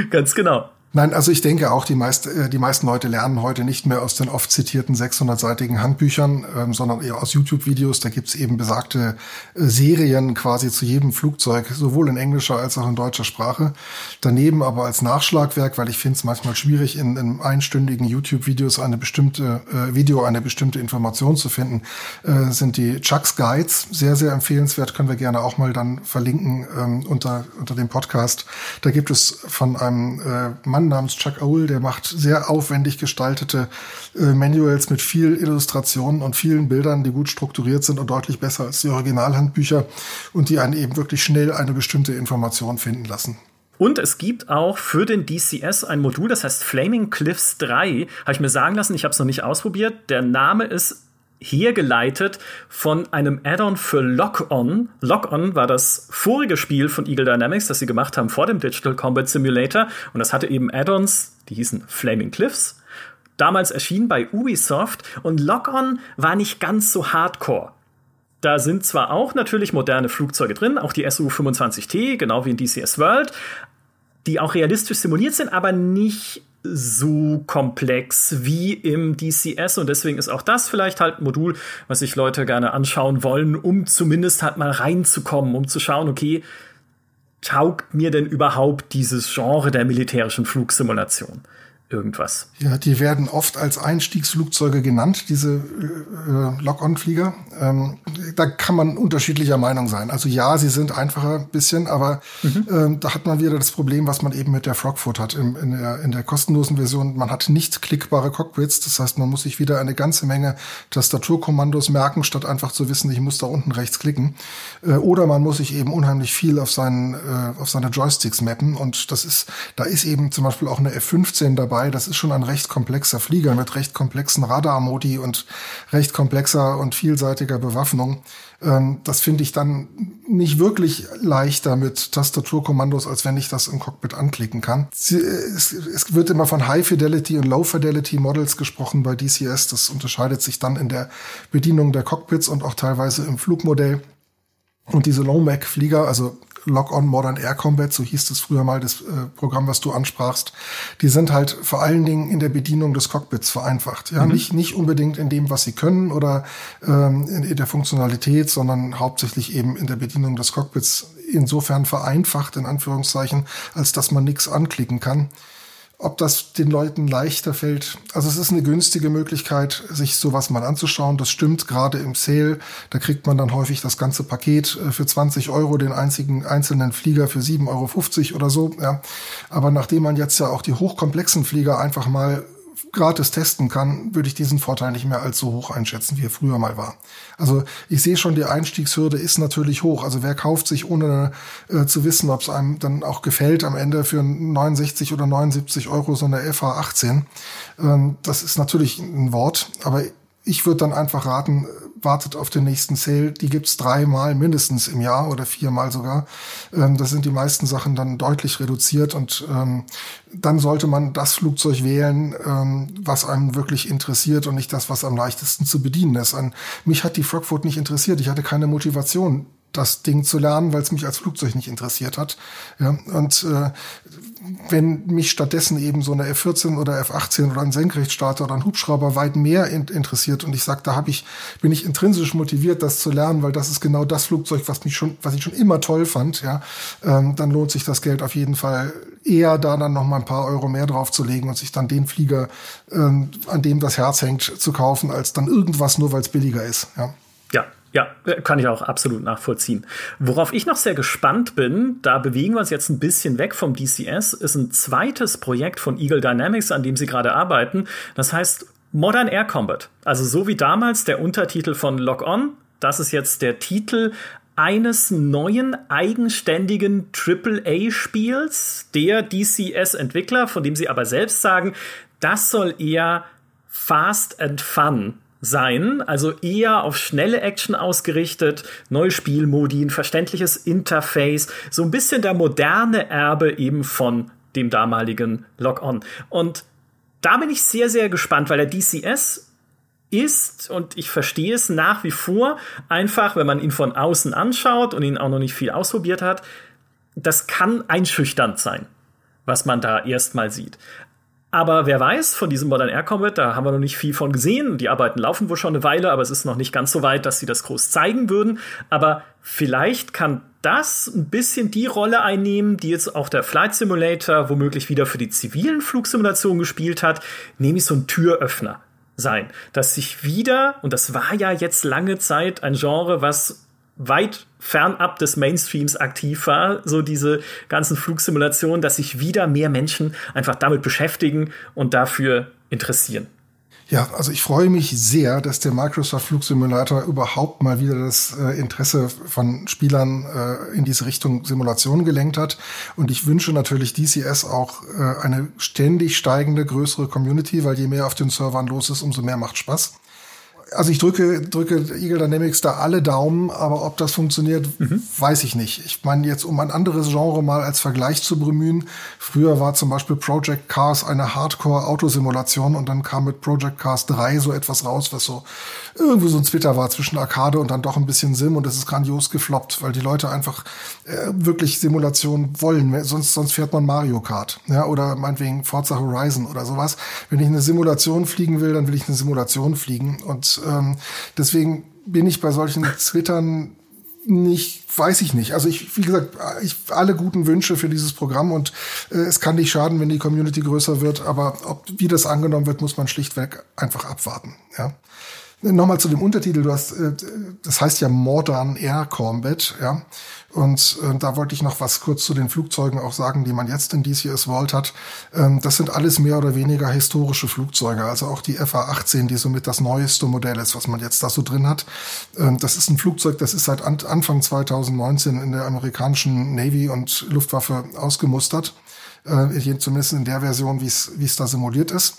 Ganz genau. Nein, also ich denke auch, die, meist, äh, die meisten Leute lernen heute nicht mehr aus den oft zitierten 600-seitigen Handbüchern, ähm, sondern eher aus YouTube-Videos. Da gibt's eben besagte äh, Serien quasi zu jedem Flugzeug, sowohl in englischer als auch in deutscher Sprache. Daneben aber als Nachschlagwerk, weil ich finde es manchmal schwierig, in, in einstündigen YouTube-Videos eine bestimmte äh, Video, eine bestimmte Information zu finden, äh, sind die Chucks Guides sehr, sehr empfehlenswert. Können wir gerne auch mal dann verlinken ähm, unter, unter dem Podcast. Da gibt es von einem äh, Mann namens Chuck Owl, der macht sehr aufwendig gestaltete äh, Manuals mit viel Illustrationen und vielen Bildern, die gut strukturiert sind und deutlich besser als die Originalhandbücher und die einen eben wirklich schnell eine bestimmte Information finden lassen. Und es gibt auch für den DCS ein Modul, das heißt Flaming Cliffs 3. Habe ich mir sagen lassen, ich habe es noch nicht ausprobiert. Der Name ist hergeleitet von einem Add-on für Lock-On. Lock-On war das vorige Spiel von Eagle Dynamics, das sie gemacht haben vor dem Digital Combat Simulator. Und das hatte eben Add-ons, die hießen Flaming Cliffs. Damals erschienen bei Ubisoft. Und Lock-On war nicht ganz so hardcore. Da sind zwar auch natürlich moderne Flugzeuge drin, auch die SU-25T, genau wie in DCS World, die auch realistisch simuliert sind, aber nicht so komplex wie im DCS und deswegen ist auch das vielleicht halt ein Modul, was sich Leute gerne anschauen wollen, um zumindest halt mal reinzukommen, um zu schauen, okay, taugt mir denn überhaupt dieses Genre der militärischen Flugsimulation? Irgendwas. Ja, die werden oft als Einstiegsflugzeuge genannt, diese äh, Lock-on-Flieger. Ähm, da kann man unterschiedlicher Meinung sein. Also ja, sie sind einfacher ein bisschen, aber mhm. ähm, da hat man wieder das Problem, was man eben mit der Frogfoot hat im, in, der, in der kostenlosen Version. Man hat nicht klickbare Cockpits, das heißt, man muss sich wieder eine ganze Menge Tastaturkommandos merken, statt einfach zu wissen, ich muss da unten rechts klicken. Äh, oder man muss sich eben unheimlich viel auf, seinen, äh, auf seine Joysticks mappen und das ist, da ist eben zum Beispiel auch eine F-15 dabei, dabei. Das ist schon ein recht komplexer Flieger mit recht komplexen Radarmodi und recht komplexer und vielseitiger Bewaffnung. Ähm, das finde ich dann nicht wirklich leichter mit Tastaturkommandos, als wenn ich das im Cockpit anklicken kann. Es wird immer von High Fidelity und Low Fidelity Models gesprochen bei DCS. Das unterscheidet sich dann in der Bedienung der Cockpits und auch teilweise im Flugmodell. Und diese Low-Mac-Flieger, also Log-on Modern Air Combat, so hieß es früher mal, das äh, Programm, was du ansprachst, die sind halt vor allen Dingen in der Bedienung des Cockpits vereinfacht. Ja, mhm. nicht, nicht unbedingt in dem, was sie können oder ähm, in, in der Funktionalität, sondern hauptsächlich eben in der Bedienung des Cockpits insofern vereinfacht, in Anführungszeichen, als dass man nichts anklicken kann. Ob das den Leuten leichter fällt. Also es ist eine günstige Möglichkeit, sich sowas mal anzuschauen. Das stimmt, gerade im Sale. Da kriegt man dann häufig das ganze Paket äh, für 20 Euro, den einzigen einzelnen Flieger für 7,50 Euro oder so. Ja. Aber nachdem man jetzt ja auch die hochkomplexen Flieger einfach mal gratis testen kann, würde ich diesen Vorteil nicht mehr als so hoch einschätzen, wie er früher mal war. Also ich sehe schon, die Einstiegshürde ist natürlich hoch. Also wer kauft sich, ohne äh, zu wissen, ob es einem dann auch gefällt, am Ende für 69 oder 79 Euro so eine FH18? Ähm, das ist natürlich ein Wort, aber ich würde dann einfach raten, wartet auf den nächsten Sale. Die gibt's dreimal mindestens im Jahr oder viermal sogar. Ähm, das sind die meisten Sachen dann deutlich reduziert und ähm, dann sollte man das Flugzeug wählen, ähm, was einem wirklich interessiert und nicht das, was am leichtesten zu bedienen ist. An mich hat die Frogfoot nicht interessiert. Ich hatte keine Motivation, das Ding zu lernen, weil es mich als Flugzeug nicht interessiert hat. Ja, und äh, wenn mich stattdessen eben so eine F-14 oder F-18 oder ein Senkrechtstarter oder ein Hubschrauber weit mehr in interessiert und ich sage, da habe ich bin ich intrinsisch motiviert, das zu lernen, weil das ist genau das Flugzeug, was mich schon, was ich schon immer toll fand, ja, ähm, dann lohnt sich das Geld auf jeden Fall eher da dann noch mal ein paar Euro mehr draufzulegen und sich dann den Flieger, ähm, an dem das Herz hängt, zu kaufen, als dann irgendwas nur, weil es billiger ist. Ja. Ja, ja, kann ich auch absolut nachvollziehen. Worauf ich noch sehr gespannt bin, da bewegen wir uns jetzt ein bisschen weg vom DCS, ist ein zweites Projekt von Eagle Dynamics, an dem sie gerade arbeiten. Das heißt Modern Air Combat. Also so wie damals der Untertitel von Lock On. Das ist jetzt der Titel eines neuen eigenständigen AAA-Spiels der DCS-Entwickler, von dem sie aber selbst sagen, das soll eher Fast and Fun sein, also eher auf schnelle Action ausgerichtet, neue Spielmodi, ein verständliches Interface, so ein bisschen der moderne Erbe eben von dem damaligen Log-On. Und da bin ich sehr, sehr gespannt, weil der DCS ist, und ich verstehe es nach wie vor, einfach, wenn man ihn von außen anschaut und ihn auch noch nicht viel ausprobiert hat, das kann einschüchternd sein, was man da erstmal sieht. Aber wer weiß, von diesem Modern Air Combat, da haben wir noch nicht viel von gesehen. Die Arbeiten laufen wohl schon eine Weile, aber es ist noch nicht ganz so weit, dass sie das groß zeigen würden. Aber vielleicht kann das ein bisschen die Rolle einnehmen, die jetzt auch der Flight Simulator womöglich wieder für die zivilen Flugsimulationen gespielt hat, nämlich so ein Türöffner sein. Dass sich wieder, und das war ja jetzt lange Zeit ein Genre, was weit fernab des Mainstreams aktiv war, so diese ganzen Flugsimulationen, dass sich wieder mehr Menschen einfach damit beschäftigen und dafür interessieren. Ja, also ich freue mich sehr, dass der Microsoft Flugsimulator überhaupt mal wieder das äh, Interesse von Spielern äh, in diese Richtung Simulation gelenkt hat. Und ich wünsche natürlich DCS auch äh, eine ständig steigende, größere Community, weil je mehr auf den Servern los ist, umso mehr macht Spaß also ich drücke, drücke Eagle Dynamics da alle Daumen, aber ob das funktioniert, mhm. weiß ich nicht. Ich meine jetzt, um ein anderes Genre mal als Vergleich zu bemühen. Früher war zum Beispiel Project Cars eine Hardcore-Autosimulation und dann kam mit Project Cars 3 so etwas raus, was so irgendwie so ein Twitter war zwischen Arcade und dann doch ein bisschen Sim und es ist grandios gefloppt, weil die Leute einfach äh, wirklich Simulation wollen. Sonst, sonst fährt man Mario Kart, ja, oder meinetwegen Forza Horizon oder sowas. Wenn ich eine Simulation fliegen will, dann will ich eine Simulation fliegen und ähm, deswegen bin ich bei solchen [laughs] Twittern nicht, weiß ich nicht. Also ich, wie gesagt, ich alle guten Wünsche für dieses Programm und äh, es kann nicht schaden, wenn die Community größer wird, aber ob, wie das angenommen wird, muss man schlichtweg einfach abwarten. Ja. Nochmal zu dem Untertitel, du hast, äh, das heißt ja Modern Air Combat, ja. Und äh, da wollte ich noch was kurz zu den Flugzeugen auch sagen, die man jetzt in DCS Vault hat. Ähm, das sind alles mehr oder weniger historische Flugzeuge, also auch die FA-18, die somit das neueste Modell ist, was man jetzt da so drin hat. Ähm, das ist ein Flugzeug, das ist seit an Anfang 2019 in der amerikanischen Navy und Luftwaffe ausgemustert, äh, zumindest in der Version, wie es da simuliert ist.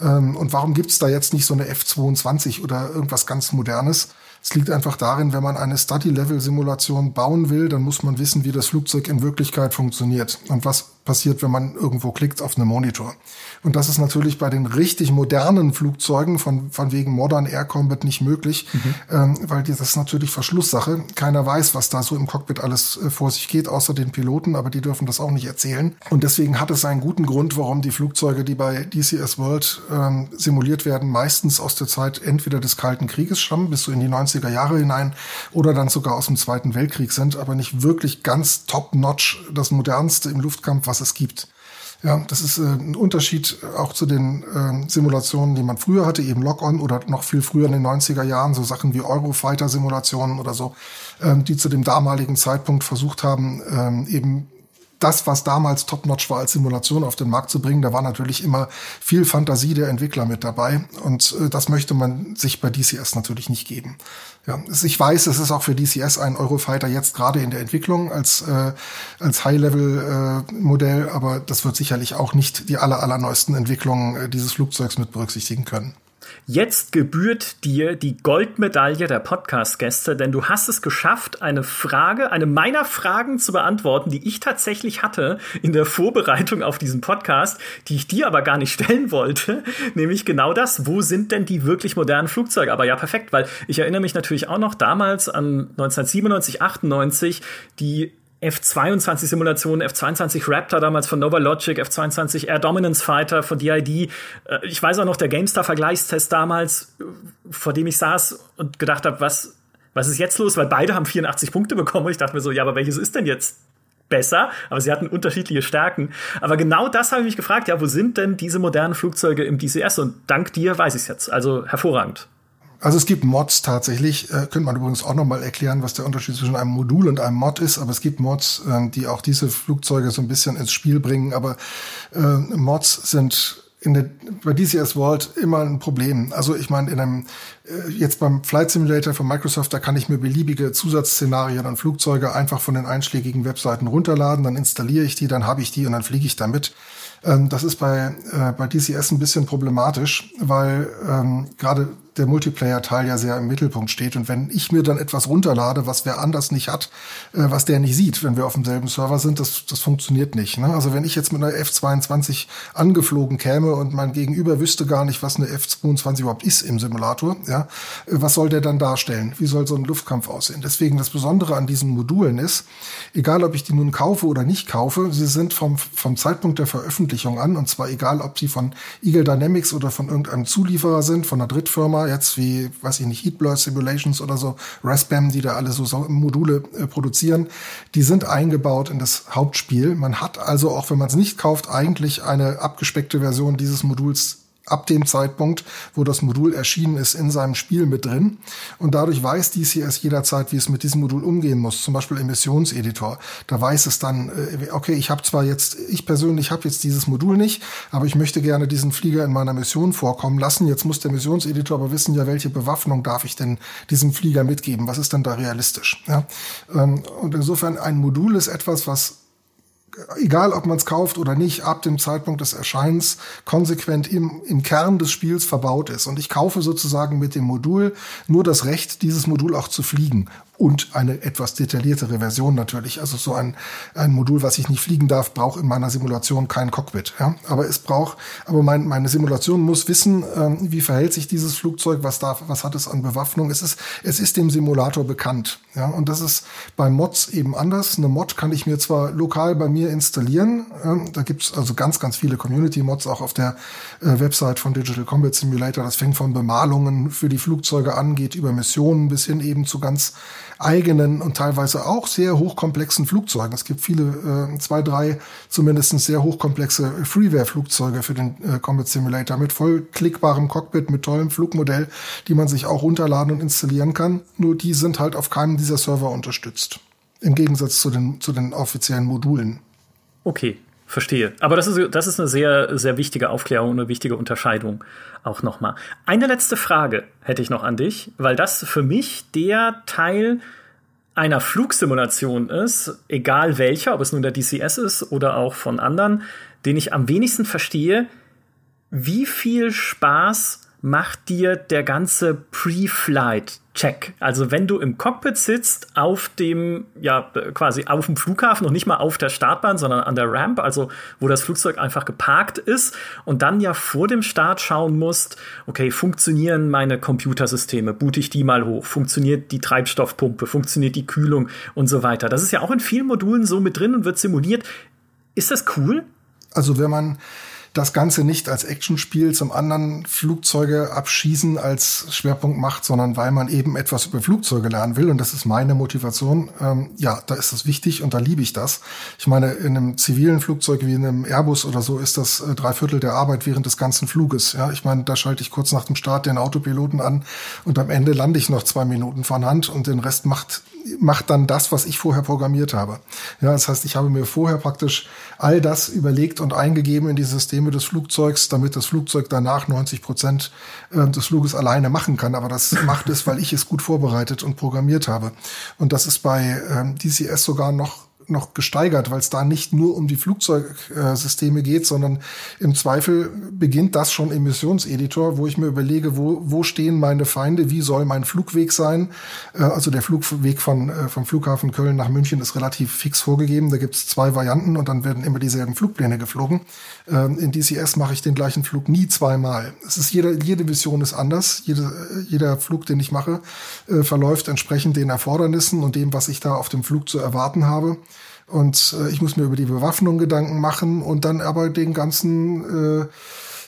Ähm, und warum gibt's da jetzt nicht so eine F-22 oder irgendwas ganz Modernes? Es liegt einfach darin, wenn man eine Study-Level-Simulation bauen will, dann muss man wissen, wie das Flugzeug in Wirklichkeit funktioniert und was passiert, wenn man irgendwo klickt auf einen Monitor. Und das ist natürlich bei den richtig modernen Flugzeugen von, von wegen Modern Air Combat nicht möglich, mhm. ähm, weil das ist natürlich Verschlusssache. Keiner weiß, was da so im Cockpit alles äh, vor sich geht, außer den Piloten, aber die dürfen das auch nicht erzählen. Und deswegen hat es einen guten Grund, warum die Flugzeuge, die bei DCS World ähm, simuliert werden, meistens aus der Zeit entweder des Kalten Krieges stammen, bis so in die 90er Jahre hinein, oder dann sogar aus dem Zweiten Weltkrieg sind, aber nicht wirklich ganz top-notch das modernste im Luftkampf, was es gibt. Ja, das ist äh, ein Unterschied auch zu den äh, Simulationen, die man früher hatte, eben Lock-on oder noch viel früher in den 90er Jahren, so Sachen wie Eurofighter-Simulationen oder so, ähm, die zu dem damaligen Zeitpunkt versucht haben, ähm, eben das, was damals top-notch war, als Simulation auf den Markt zu bringen. Da war natürlich immer viel Fantasie der Entwickler mit dabei. Und äh, das möchte man sich bei DCS natürlich nicht geben. Ja, ich weiß, es ist auch für DCS ein Eurofighter jetzt gerade in der Entwicklung als, äh, als High-Level-Modell, äh, aber das wird sicherlich auch nicht die aller, allerneuesten Entwicklungen äh, dieses Flugzeugs mit berücksichtigen können. Jetzt gebührt dir die Goldmedaille der Podcast-Gäste, denn du hast es geschafft, eine Frage, eine meiner Fragen zu beantworten, die ich tatsächlich hatte in der Vorbereitung auf diesen Podcast, die ich dir aber gar nicht stellen wollte, [laughs] nämlich genau das, wo sind denn die wirklich modernen Flugzeuge? Aber ja, perfekt, weil ich erinnere mich natürlich auch noch damals an 1997, 98, die F-22-Simulationen, F-22 Raptor damals von Nova Logic, F-22 Air Dominance Fighter von DID. Äh, ich weiß auch noch, der GameStar-Vergleichstest damals, vor dem ich saß und gedacht habe, was, was ist jetzt los? Weil beide haben 84 Punkte bekommen und ich dachte mir so, ja, aber welches ist denn jetzt besser? Aber sie hatten unterschiedliche Stärken. Aber genau das habe ich mich gefragt, ja, wo sind denn diese modernen Flugzeuge im DCS? Und dank dir weiß ich es jetzt. Also hervorragend. Also es gibt Mods tatsächlich, äh, könnte man übrigens auch nochmal erklären, was der Unterschied zwischen einem Modul und einem Mod ist, aber es gibt Mods, äh, die auch diese Flugzeuge so ein bisschen ins Spiel bringen, aber äh, Mods sind in der, bei DCS World immer ein Problem. Also ich meine, in einem, äh, jetzt beim Flight Simulator von Microsoft, da kann ich mir beliebige Zusatzszenarien an Flugzeuge einfach von den einschlägigen Webseiten runterladen, dann installiere ich die, dann habe ich die und dann fliege ich damit. Ähm, das ist bei, äh, bei DCS ein bisschen problematisch, weil ähm, gerade der Multiplayer-Teil ja sehr im Mittelpunkt steht. Und wenn ich mir dann etwas runterlade, was wer anders nicht hat, äh, was der nicht sieht, wenn wir auf demselben Server sind, das, das funktioniert nicht. Ne? Also wenn ich jetzt mit einer F22 angeflogen käme und mein Gegenüber wüsste gar nicht, was eine F22 überhaupt ist im Simulator, ja, äh, was soll der dann darstellen? Wie soll so ein Luftkampf aussehen? Deswegen das Besondere an diesen Modulen ist, egal ob ich die nun kaufe oder nicht kaufe, sie sind vom, vom Zeitpunkt der Veröffentlichung an, und zwar egal, ob sie von Eagle Dynamics oder von irgendeinem Zulieferer sind, von einer Drittfirma, jetzt wie, weiß ich nicht, Heatblur Simulations oder so, Raspberry, die da alle so Module äh, produzieren, die sind eingebaut in das Hauptspiel. Man hat also, auch wenn man es nicht kauft, eigentlich eine abgespeckte Version dieses Moduls ab dem Zeitpunkt, wo das Modul erschienen ist, in seinem Spiel mit drin. Und dadurch weiß DCS jederzeit, wie es mit diesem Modul umgehen muss. Zum Beispiel Emissionseditor. Da weiß es dann, äh, okay, ich habe zwar jetzt, ich persönlich habe jetzt dieses Modul nicht, aber ich möchte gerne diesen Flieger in meiner Mission vorkommen lassen. Jetzt muss der Missionseditor aber wissen, ja, welche Bewaffnung darf ich denn diesem Flieger mitgeben? Was ist denn da realistisch? Ja? Ähm, und insofern ein Modul ist etwas, was egal ob man es kauft oder nicht, ab dem Zeitpunkt des Erscheinens konsequent im, im Kern des Spiels verbaut ist. Und ich kaufe sozusagen mit dem Modul nur das Recht, dieses Modul auch zu fliegen und eine etwas detailliertere Version natürlich. Also so ein, ein Modul, was ich nicht fliegen darf, braucht in meiner Simulation kein Cockpit. Ja? Aber es braucht, aber mein, meine Simulation muss wissen, ähm, wie verhält sich dieses Flugzeug, was darf, was hat es an Bewaffnung. Es ist, es ist dem Simulator bekannt. Ja? Und das ist bei Mods eben anders. Eine Mod kann ich mir zwar lokal bei mir installieren. Ähm, da gibt's also ganz, ganz viele Community-Mods auch auf der äh, Website von Digital Combat Simulator. Das fängt von Bemalungen für die Flugzeuge an, geht über Missionen bis hin eben zu ganz eigenen und teilweise auch sehr hochkomplexen Flugzeugen. Es gibt viele, äh, zwei, drei zumindest sehr hochkomplexe Freeware-Flugzeuge für den äh, Combat Simulator mit voll klickbarem Cockpit, mit tollem Flugmodell, die man sich auch runterladen und installieren kann. Nur die sind halt auf keinem dieser Server unterstützt. Im Gegensatz zu den, zu den offiziellen Modulen. Okay, verstehe. Aber das ist, das ist eine sehr, sehr wichtige Aufklärung, eine wichtige Unterscheidung auch nochmal. Eine letzte Frage hätte ich noch an dich, weil das für mich der Teil einer Flugsimulation ist, egal welcher, ob es nun der DCS ist oder auch von anderen, den ich am wenigsten verstehe, wie viel Spaß macht dir der ganze Pre-Flight-Check. Also wenn du im Cockpit sitzt, auf dem, ja, quasi auf dem Flughafen und nicht mal auf der Startbahn, sondern an der Ramp, also wo das Flugzeug einfach geparkt ist und dann ja vor dem Start schauen musst, okay, funktionieren meine Computersysteme, boote ich die mal hoch, funktioniert die Treibstoffpumpe, funktioniert die Kühlung und so weiter. Das ist ja auch in vielen Modulen so mit drin und wird simuliert. Ist das cool? Also wenn man das Ganze nicht als Actionspiel zum anderen Flugzeuge abschießen als Schwerpunkt macht, sondern weil man eben etwas über Flugzeuge lernen will. Und das ist meine Motivation. Ähm, ja, da ist das wichtig und da liebe ich das. Ich meine, in einem zivilen Flugzeug wie in einem Airbus oder so ist das äh, drei Viertel der Arbeit während des ganzen Fluges. Ja, ich meine, da schalte ich kurz nach dem Start den Autopiloten an und am Ende lande ich noch zwei Minuten von Hand und den Rest macht macht dann das, was ich vorher programmiert habe. Ja, das heißt, ich habe mir vorher praktisch all das überlegt und eingegeben in die Systeme des Flugzeugs, damit das Flugzeug danach 90 Prozent äh, des Fluges alleine machen kann. Aber das [laughs] macht es, weil ich es gut vorbereitet und programmiert habe. Und das ist bei ähm, DCS sogar noch noch gesteigert, weil es da nicht nur um die Flugzeugsysteme geht, sondern im Zweifel beginnt das schon im Missionseditor, wo ich mir überlege, wo, wo stehen meine Feinde, wie soll mein Flugweg sein. Äh, also der Flugweg von, äh, vom Flughafen Köln nach München ist relativ fix vorgegeben. Da gibt es zwei Varianten und dann werden immer dieselben Flugpläne geflogen. Ähm, in DCS mache ich den gleichen Flug nie zweimal. Es ist jede, jede Mission ist anders. Jede, jeder Flug, den ich mache, äh, verläuft entsprechend den Erfordernissen und dem, was ich da auf dem Flug zu erwarten habe. Und äh, ich muss mir über die Bewaffnung Gedanken machen und dann aber den ganzen äh,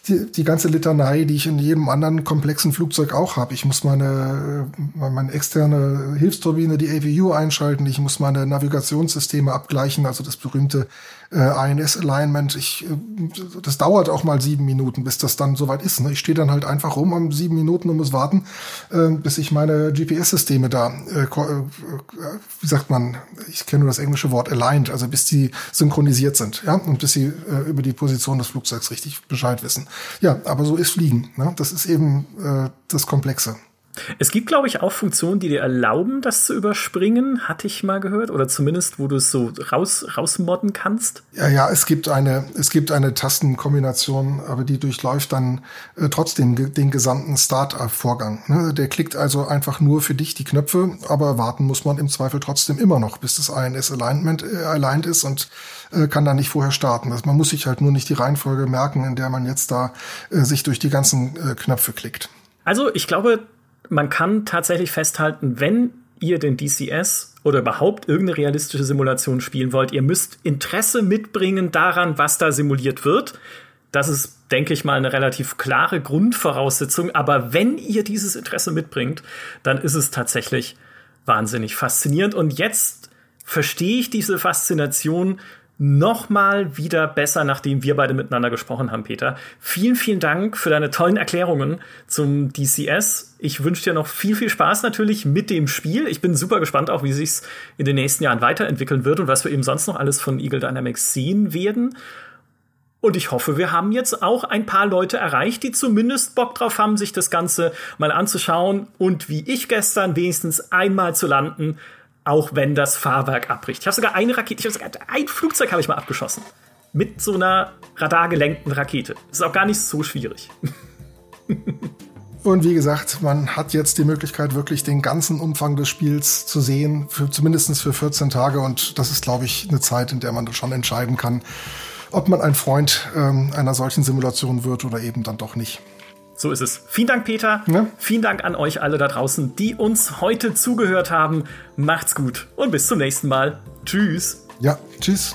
die, die ganze Litanei, die ich in jedem anderen komplexen Flugzeug auch habe. Ich muss meine, äh, meine externe Hilfsturbine, die AVU einschalten, ich muss meine Navigationssysteme abgleichen, also das berühmte äh, INS-Alignment. Ich, äh, das dauert auch mal sieben Minuten, bis das dann soweit ist. Ne? Ich stehe dann halt einfach rum um sieben Minuten und muss warten, äh, bis ich meine GPS-Systeme da, äh, äh, wie sagt man, ich kenne nur das englische Wort aligned, also bis die synchronisiert sind, ja, und bis sie äh, über die Position des Flugzeugs richtig Bescheid wissen. Ja, aber so ist Fliegen. Ne? Das ist eben äh, das Komplexe. Es gibt, glaube ich, auch Funktionen, die dir erlauben, das zu überspringen, hatte ich mal gehört. Oder zumindest, wo du es so raus, rausmodden kannst. Ja, ja, es gibt eine, es gibt eine Tastenkombination, aber die durchläuft dann äh, trotzdem den gesamten Start-Vorgang. Ne? Der klickt also einfach nur für dich die Knöpfe, aber warten muss man im Zweifel trotzdem immer noch, bis das INS Alignment äh, aligned ist und äh, kann da nicht vorher starten. Also man muss sich halt nur nicht die Reihenfolge merken, in der man jetzt da äh, sich durch die ganzen äh, Knöpfe klickt. Also ich glaube, man kann tatsächlich festhalten, wenn ihr den DCS oder überhaupt irgendeine realistische Simulation spielen wollt, ihr müsst Interesse mitbringen daran, was da simuliert wird. Das ist, denke ich mal, eine relativ klare Grundvoraussetzung. Aber wenn ihr dieses Interesse mitbringt, dann ist es tatsächlich wahnsinnig faszinierend. Und jetzt verstehe ich diese Faszination nochmal wieder besser, nachdem wir beide miteinander gesprochen haben, Peter. Vielen, vielen Dank für deine tollen Erklärungen zum DCS. Ich wünsche dir noch viel, viel Spaß natürlich mit dem Spiel. Ich bin super gespannt auch, wie sich's in den nächsten Jahren weiterentwickeln wird und was wir eben sonst noch alles von Eagle Dynamics sehen werden. Und ich hoffe, wir haben jetzt auch ein paar Leute erreicht, die zumindest Bock drauf haben, sich das Ganze mal anzuschauen und wie ich gestern wenigstens einmal zu landen auch wenn das Fahrwerk abbricht. Ich habe sogar eine Rakete, ich sogar ein Flugzeug habe ich mal abgeschossen mit so einer radargelenkten Rakete. Ist auch gar nicht so schwierig. Und wie gesagt, man hat jetzt die Möglichkeit, wirklich den ganzen Umfang des Spiels zu sehen, für, zumindest für 14 Tage. Und das ist, glaube ich, eine Zeit, in der man schon entscheiden kann, ob man ein Freund ähm, einer solchen Simulation wird oder eben dann doch nicht. So ist es. Vielen Dank, Peter. Ja. Vielen Dank an euch alle da draußen, die uns heute zugehört haben. Macht's gut und bis zum nächsten Mal. Tschüss. Ja, tschüss.